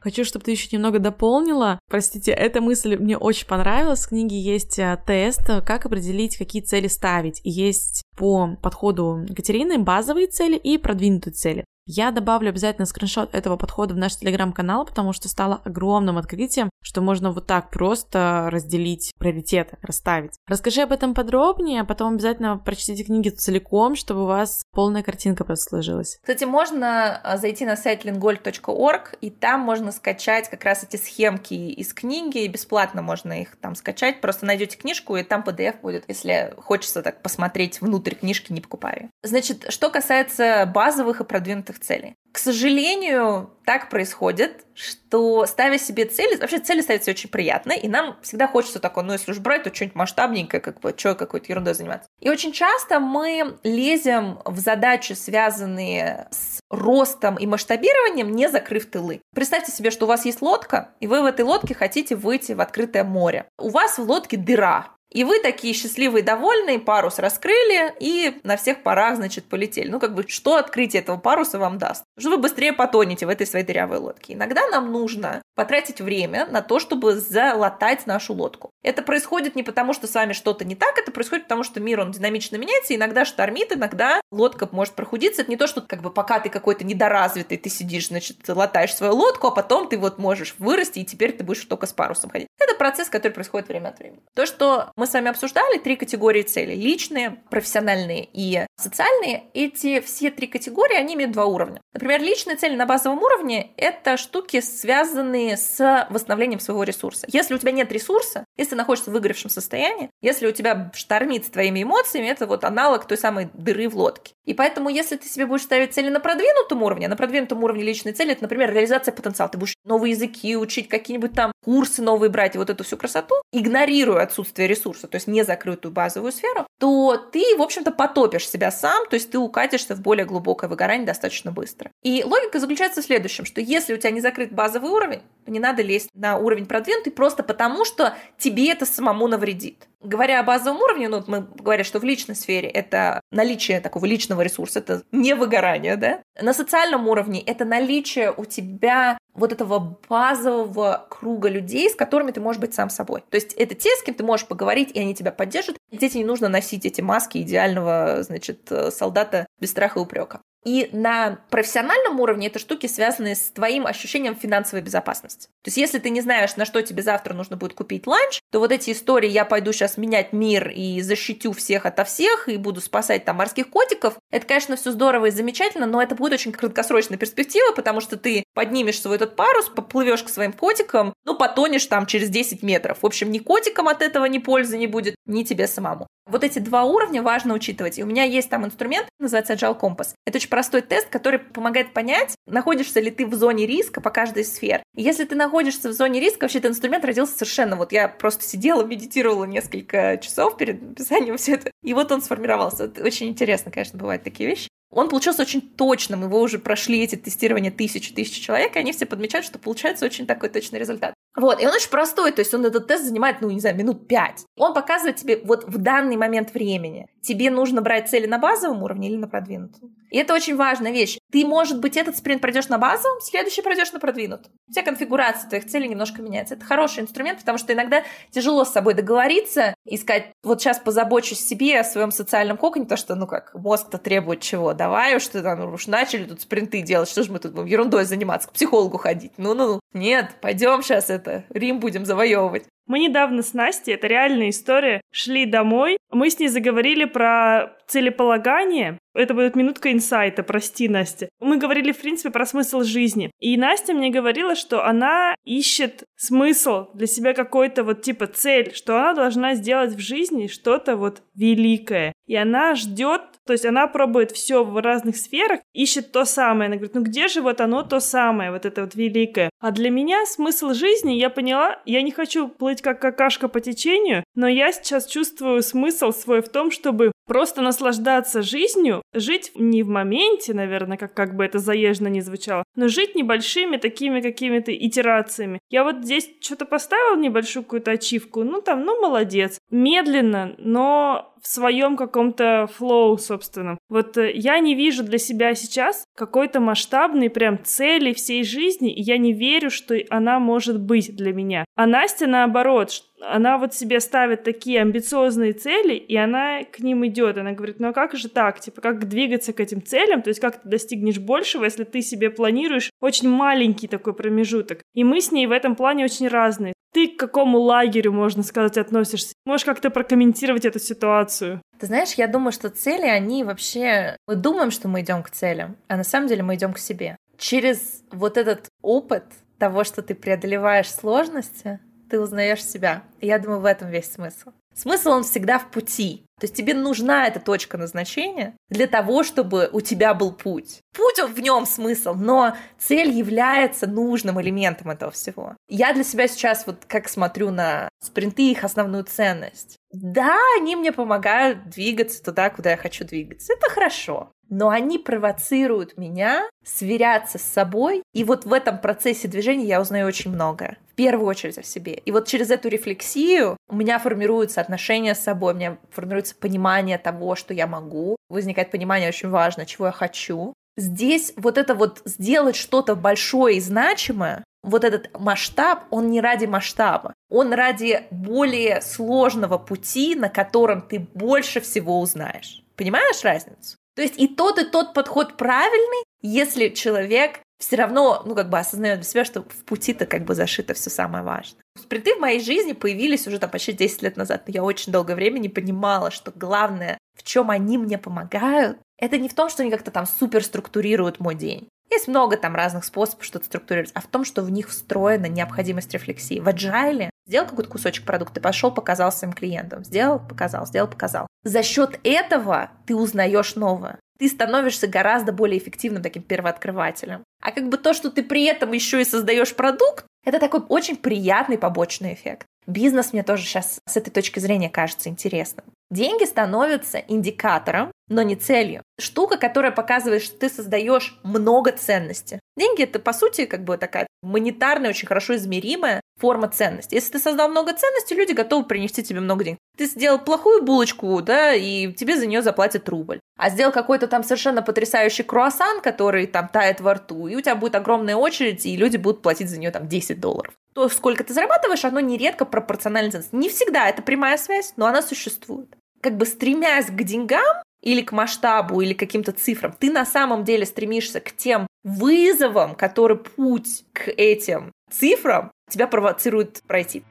Хочу, чтобы ты еще немного дополнила. Простите, эта мысль мне очень понравилась. В книге есть э, тест, как определить, какие цели ставить. И есть по подходу Екатерины базовые цели и продвинутые цели. Я добавлю обязательно скриншот этого подхода в наш телеграм-канал, потому что стало огромным открытием, что можно вот так просто разделить приоритеты, расставить. Расскажи об этом подробнее, а потом обязательно прочтите книги целиком, чтобы у вас полная картинка просто сложилась. Кстати, можно а, зайти на сайт lingol.org, и там можно скачать как раз эти схемки из книги, и бесплатно можно их там скачать. Просто найдете книжку, и там PDF будет, если хочется так посмотреть внутрь книжки, не покупая. Значит, что касается базовых и продвинутых целей. К сожалению, так происходит, что ставя себе цели, вообще цели ставятся очень приятно, и нам всегда хочется такое, ну если уж брать, то что-нибудь масштабненькое, как бы, что какой-то ерундой заниматься. И очень часто мы лезем в задачи, связанные с ростом и масштабированием, не закрыв тылы. Представьте себе, что у вас есть лодка, и вы в этой лодке хотите выйти в открытое море. У вас в лодке дыра, И вы такие счастливые, довольные, парус раскрыли и на всех парах, значит, полетели. Ну, как бы, что открытие этого паруса вам даст? Что вы быстрее потонете в этой своей дырявой лодке. Иногда нам нужно потратить время на то, чтобы залатать нашу лодку. Это происходит не потому, что с вами что-то не так, это происходит потому, что мир, он динамично меняется, иногда штормит, иногда лодка может прохудиться. Это не то, что как бы пока ты какой-то недоразвитый, ты сидишь, значит, латаешь свою лодку, а потом ты вот можешь вырасти, и теперь ты будешь только с парусом ходить. Это процесс, который происходит время от времени. То, что мы с вами обсуждали, три категории целей. Личные, профессиональные и социальные. Эти все три категории, они имеют два уровня. Например, личные цели на базовом уровне – это штуки, связанные с восстановлением своего ресурса. Если у тебя нет ресурса, если ты находишься в выгоревшем состоянии, если у тебя штормит с твоими эмоциями, это вот аналог той самой дыры в лодке. И поэтому, если ты себе будешь ставить цели на продвинутом уровне, на продвинутом уровне личной цели, это, например, реализация потенциала. Ты будешь новые языки учить, какие-нибудь там курсы новые брать, и вот эту всю красоту, игнорируя отсутствие ресурса, то есть не закрытую базовую сферу, то ты, в общем-то, потопишь себя сам, то есть ты укатишься в более глубокое выгорание достаточно быстро. И логика заключается в следующем, что если у тебя не закрыт базовый уровень, то не надо лезть на уровень продвинутый просто потому, что тебе это самому навредит. Говоря о базовом уровне, ну, мы говорим, что в личной сфере это наличие такого личного ресурса, это не выгорание, да? На социальном уровне это наличие у тебя вот этого базового круга людей, с которыми ты можешь быть сам собой. То есть это те, с кем ты можешь поговорить, и они тебя поддержат, тебе не нужно носить эти маски идеального, значит, солдата без страха и упрека. И на профессиональном уровне это штуки, связанные с твоим ощущением финансовой безопасности. То есть, если ты не знаешь, на что тебе завтра нужно будет купить ланч, то вот эти истории «я пойду сейчас менять мир и защитю всех ото всех и буду спасать там морских котиков», это, конечно, все здорово и замечательно, но это будет очень краткосрочная перспектива, потому что ты поднимешь свой этот парус, поплывешь к своим котикам, ну, потонешь там через 10 метров. В общем, ни котикам от этого ни пользы не будет, ни тебе самому. Вот эти два уровня важно учитывать. И у меня есть там инструмент, называется Agile Compass. Это очень простой тест, который помогает понять, находишься ли ты в зоне риска по каждой сфере. И если ты находишься в зоне риска, вообще этот инструмент родился совершенно... Вот я просто сидела, медитировала несколько часов перед написанием все это, и вот он сформировался. Это очень интересно, конечно, бывают такие вещи. Он получился очень точным, его уже прошли эти тестирования тысячи, тысячи человек, и они все подмечают, что получается очень такой точный результат. Вот, и он очень простой, то есть он этот тест занимает, ну, не знаю, минут пять. Он показывает тебе вот в данный момент времени, тебе нужно брать цели на базовом уровне или на продвинутом. И это очень важная вещь. Ты, может быть, этот спринт пройдешь на базовом, следующий пройдешь на продвинутом. Вся конфигурация твоих целей немножко меняется. Это хороший инструмент, потому что иногда тяжело с собой договориться и сказать, вот сейчас позабочусь себе о своем социальном коконе, то что, ну как, мозг-то требует чего? Давай уж ты там уж начали тут спринты делать, что же мы тут будем ерундой заниматься, к психологу ходить? Ну-ну-ну. Нет, пойдем сейчас это, Рим будем завоевывать. Мы недавно с Настей, это реальная история, шли домой. Мы с ней заговорили про целеполагание. Это будет минутка инсайта, прости, Настя. Мы говорили, в принципе, про смысл жизни. И Настя мне говорила, что она ищет смысл для себя какой-то вот типа цель, что она должна сделать в жизни что-то вот великое. И она ждет, то есть она пробует все в разных сферах, ищет то самое. Она говорит, ну где же вот оно то самое, вот это вот великое? А для меня смысл жизни, я поняла, я не хочу плыть как какашка по течению, но я сейчас чувствую смысл свой в том, чтобы просто наслаждаться жизнью, жить не в моменте, наверное, как, как бы это заезженно не звучало, но жить небольшими такими какими-то итерациями. Я вот здесь что-то поставил небольшую какую-то ачивку, ну там, ну молодец. Медленно, но в своем каком-то флоу, собственно. Вот э, я не вижу для себя сейчас какой-то масштабной прям цели всей жизни, и я не верю, что она может быть для меня. А Настя, наоборот, она вот себе ставит такие амбициозные цели, и она к ним идет. Она говорит, ну а как же так? Типа, как двигаться к этим целям? То есть, как ты достигнешь большего, если ты себе планируешь очень маленький такой промежуток? И мы с ней в этом плане очень разные. Ты к какому лагерю, можно сказать, относишься? Можешь как-то прокомментировать эту ситуацию? Ты знаешь, я думаю, что цели, они вообще... Мы думаем, что мы идем к целям, а на самом деле мы идем к себе. Через вот этот опыт того, что ты преодолеваешь сложности, ты узнаешь себя. Я думаю, в этом весь смысл. Смысл он всегда в пути. То есть тебе нужна эта точка назначения для того, чтобы у тебя был путь. Путь в нем смысл, но цель является нужным элементом этого всего. Я для себя сейчас вот как смотрю на спринты, их основную ценность. Да, они мне помогают двигаться туда, куда я хочу двигаться. Это хорошо. Но они провоцируют меня сверяться с собой, и вот в этом процессе движения я узнаю очень многое. В первую очередь о себе. И вот через эту рефлексию у меня формируются отношения с собой, у меня формируется понимание того, что я могу, возникает понимание очень важно, чего я хочу. Здесь вот это вот сделать что-то большое и значимое, вот этот масштаб, он не ради масштаба, он ради более сложного пути, на котором ты больше всего узнаешь. Понимаешь разницу? То есть и тот, и тот подход правильный, если человек все равно, ну, как бы осознает для себя, что в пути-то как бы зашито все самое важное. Спринты в моей жизни появились уже там почти 10 лет назад, но я очень долгое время не понимала, что главное, в чем они мне помогают, это не в том, что они как-то там супер структурируют мой день. Есть много там разных способов что-то структурировать, а в том, что в них встроена необходимость рефлексии. В agile сделал какой-то кусочек продукта, пошел, показал своим клиентам. Сделал, показал, сделал, показал. За счет этого ты узнаешь новое. Ты становишься гораздо более эффективным таким первооткрывателем. А как бы то, что ты при этом еще и создаешь продукт, это такой очень приятный побочный эффект. Бизнес мне тоже сейчас с этой точки зрения кажется интересным. Деньги становятся индикатором, но не целью. Штука, которая показывает, что ты создаешь много ценности. Деньги это, по сути, как бы такая монетарная, очень хорошо измеримая форма ценности. Если ты создал много ценностей, люди готовы принести тебе много денег. Ты сделал плохую булочку, да, и тебе за нее заплатят рубль. А сделал какой-то там совершенно потрясающий круассан, который там тает во рту, и у тебя будет огромная очередь, и люди будут платить за нее там 10 долларов. То, сколько ты зарабатываешь, оно нередко пропорционально ценности. Не всегда это прямая связь, но она существует как бы стремясь к деньгам или к масштабу, или к каким-то цифрам, ты на самом деле стремишься к тем вызовам, которые путь к этим цифрам тебя провоцирует пройти.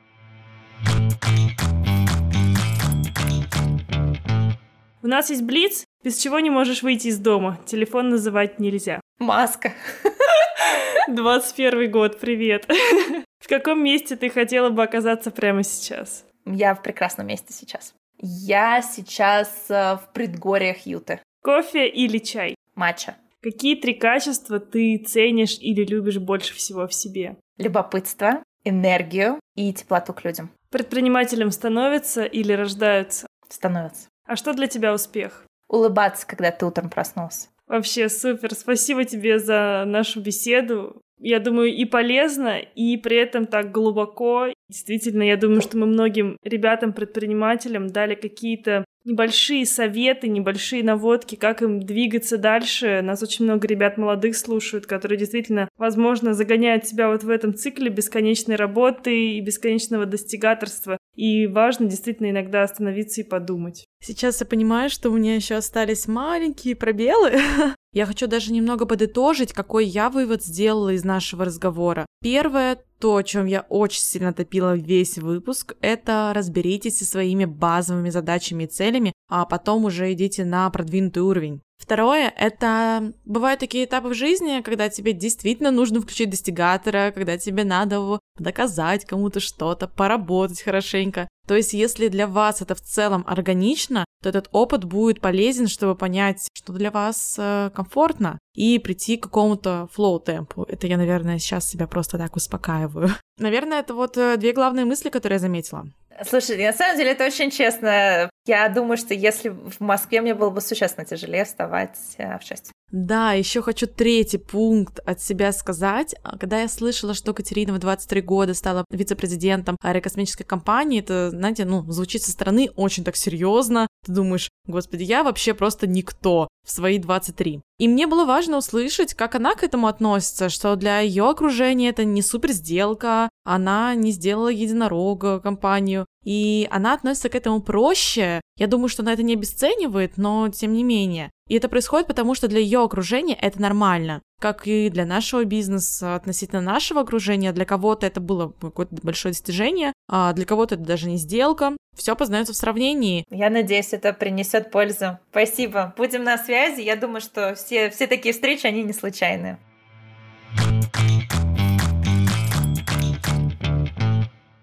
У нас есть Блиц, без чего не можешь выйти из дома. Телефон называть нельзя. Маска. *laughs* 21 год, привет. *laughs* В каком месте ты хотела бы оказаться прямо сейчас? Я в прекрасном месте сейчас. Я сейчас э, в предгорьях Юты. Кофе или чай? Матча. Какие три качества ты ценишь или любишь больше всего в себе? Любопытство, энергию и теплоту к людям. Предпринимателем становятся или рождаются? Становятся. А что для тебя успех? Улыбаться, когда ты утром проснулся. Вообще супер. Спасибо тебе за нашу беседу я думаю, и полезно, и при этом так глубоко. Действительно, я думаю, что мы многим ребятам-предпринимателям дали какие-то небольшие советы, небольшие наводки, как им двигаться дальше. Нас очень много ребят молодых слушают, которые действительно, возможно, загоняют себя вот в этом цикле бесконечной работы и бесконечного достигаторства. И важно действительно иногда остановиться и подумать. Сейчас я понимаю, что у меня еще остались маленькие пробелы. *laughs* Я хочу даже немного подытожить, какой я вывод сделала из нашего разговора. Первое, то, о чем я очень сильно топила весь выпуск, это разберитесь со своими базовыми задачами и целями, а потом уже идите на продвинутый уровень. Второе — это бывают такие этапы в жизни, когда тебе действительно нужно включить достигатора, когда тебе надо доказать кому-то что-то, поработать хорошенько. То есть, если для вас это в целом органично, то этот опыт будет полезен, чтобы понять, что для вас э, комфортно, и прийти к какому-то флоу-темпу. Это я, наверное, сейчас себя просто так успокаиваю. *laughs* Наверное, это вот э, две главные мысли, которые я заметила. Слушай, на самом деле это очень честно. Я думаю, что если в Москве мне было бы существенно тяжелее вставать э, в 6. Да, еще хочу третий пункт от себя сказать. А, когда я слышала, что Катерина в 23 года стала вице-президентом аэрокосмической компании, это, знаете, ну, звучит со стороны очень так серьезно. Ты думаешь, господи, я вообще просто никто в свои 23. И мне было важно услышать, как она к этому относится, что для ее окружения это не супер сделка, она не сделала единорога компанию, и она относится к этому проще. Я думаю, что она это не обесценивает, но тем не менее. И это происходит потому, что для ее окружения это нормально. Как и для нашего бизнеса относительно нашего окружения, для кого-то это было какое-то большое достижение, а для кого-то это даже не сделка. Все познается в сравнении. Я надеюсь, это принесет пользу. Спасибо. Будем на связи. Я думаю, что все, все такие встречи, они не случайные.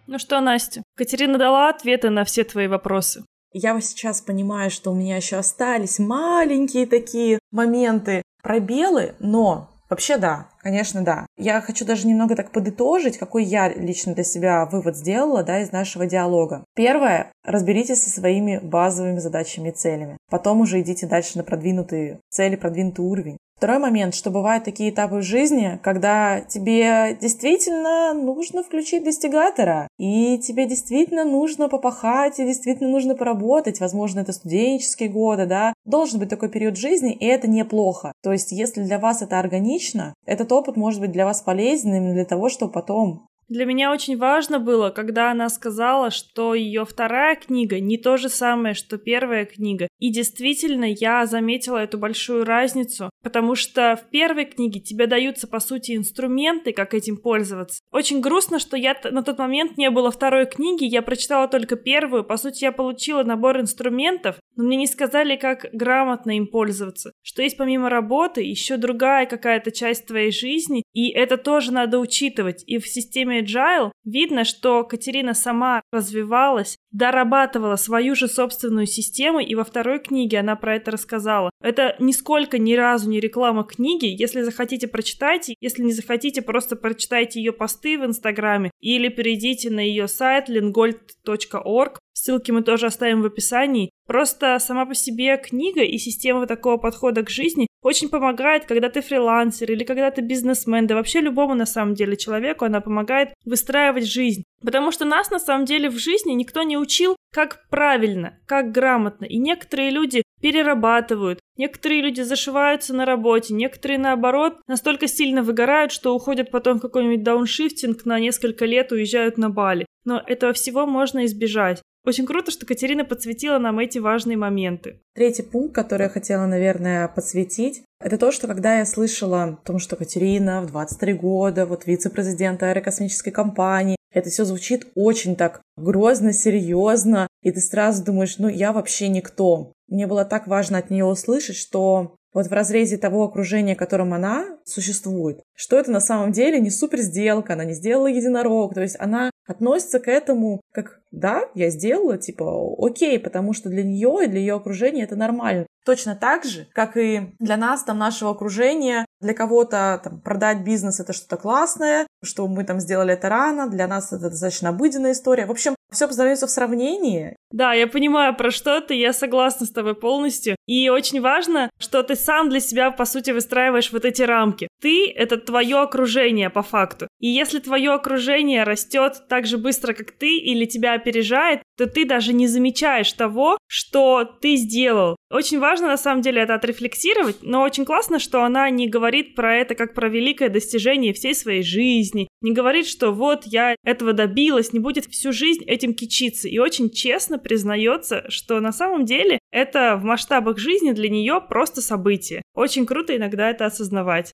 Ну что, Настя, Катерина дала ответы на все твои вопросы. Я сейчас понимаю, что у меня еще остались маленькие такие моменты, пробелы, но Вообще да, конечно да. Я хочу даже немного так подытожить, какой я лично для себя вывод сделала да, из нашего диалога. Первое, разберитесь со своими базовыми задачами и целями. Потом уже идите дальше на продвинутые цели, продвинутый уровень. Второй момент, что бывают такие этапы в жизни, когда тебе действительно нужно включить достигатора, и тебе действительно нужно попахать, и действительно нужно поработать, возможно, это студенческие годы, да, должен быть такой период жизни, и это неплохо. То есть, если для вас это органично, этот опыт может быть для вас полезным для того, чтобы потом для меня очень важно было, когда она сказала, что ее вторая книга не то же самое, что первая книга. И действительно, я заметила эту большую разницу, потому что в первой книге тебе даются, по сути, инструменты, как этим пользоваться. Очень грустно, что я на тот момент не было второй книги, я прочитала только первую. По сути, я получила набор инструментов, но мне не сказали, как грамотно им пользоваться. Что есть помимо работы еще другая какая-то часть твоей жизни, и это тоже надо учитывать. И в системе Agile видно, что Катерина сама развивалась, дорабатывала свою же собственную систему, и во второй книге она про это рассказала. Это нисколько ни разу не реклама книги. Если захотите, прочитайте. Если не захотите, просто прочитайте ее посты в Инстаграме или перейдите на ее сайт lingold.org. Ссылки мы тоже оставим в описании. Просто сама по себе книга и система такого подхода к жизни очень помогает, когда ты фрилансер или когда ты бизнесмен, да вообще любому на самом деле человеку она помогает выстраивать жизнь. Потому что нас на самом деле в жизни никто не учил, как правильно, как грамотно. И некоторые люди перерабатывают, некоторые люди зашиваются на работе, некоторые наоборот настолько сильно выгорают, что уходят потом в какой-нибудь дауншифтинг на несколько лет, уезжают на Бали. Но этого всего можно избежать. Очень круто, что Катерина подсветила нам эти важные моменты. Третий пункт, который я хотела, наверное, подсветить, это то, что когда я слышала о том, что Катерина в 23 года, вот вице-президент аэрокосмической компании, это все звучит очень так грозно, серьезно, и ты сразу думаешь, ну я вообще никто. Мне было так важно от нее услышать, что вот в разрезе того окружения, в котором она существует, что это на самом деле не супер сделка, она не сделала единорог, то есть она относится к этому как да, я сделала, типа, окей, потому что для нее и для ее окружения это нормально. Точно так же, как и для нас, там, нашего окружения, для кого-то там, продать бизнес это что-то классное, что мы там сделали это рано, для нас это достаточно обыденная история. В общем, все познается в сравнении. Да, я понимаю, про что ты, я согласна с тобой полностью. И очень важно, что ты сам для себя, по сути, выстраиваешь вот эти рамки. Ты — это твое окружение по факту. И если твое окружение растет так же быстро, как ты, или тебя опережает, то ты даже не замечаешь того, что ты сделал. Очень важно, на самом деле, это отрефлексировать, но очень классно, что она не говорит про это как про великое достижение всей своей жизни, не говорит, что вот я этого добилась, не будет всю жизнь этим кичиться, и очень честно признается, что на самом деле это в масштабах жизни для нее просто событие. Очень круто иногда это осознавать.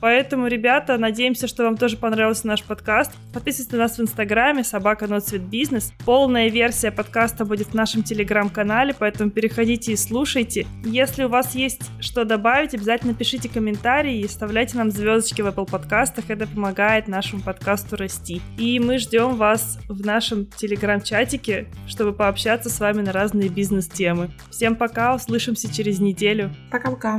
Поэтому, ребята, надеемся, что вам тоже понравился наш подкаст. Подписывайтесь на нас в Инстаграме, собака Ноцвет Бизнес. Полная версия подкаста будет в нашем Телеграм-канале, поэтому переходите и слушайте. Если у вас есть что добавить, обязательно пишите комментарии и оставляйте нам звездочки в Apple подкастах. Это помогает нашему подкасту расти. И мы ждем вас в нашем Телеграм-чатике, чтобы пообщаться с вами на разные бизнес-темы. Всем пока, услышимся через неделю. Пока-пока.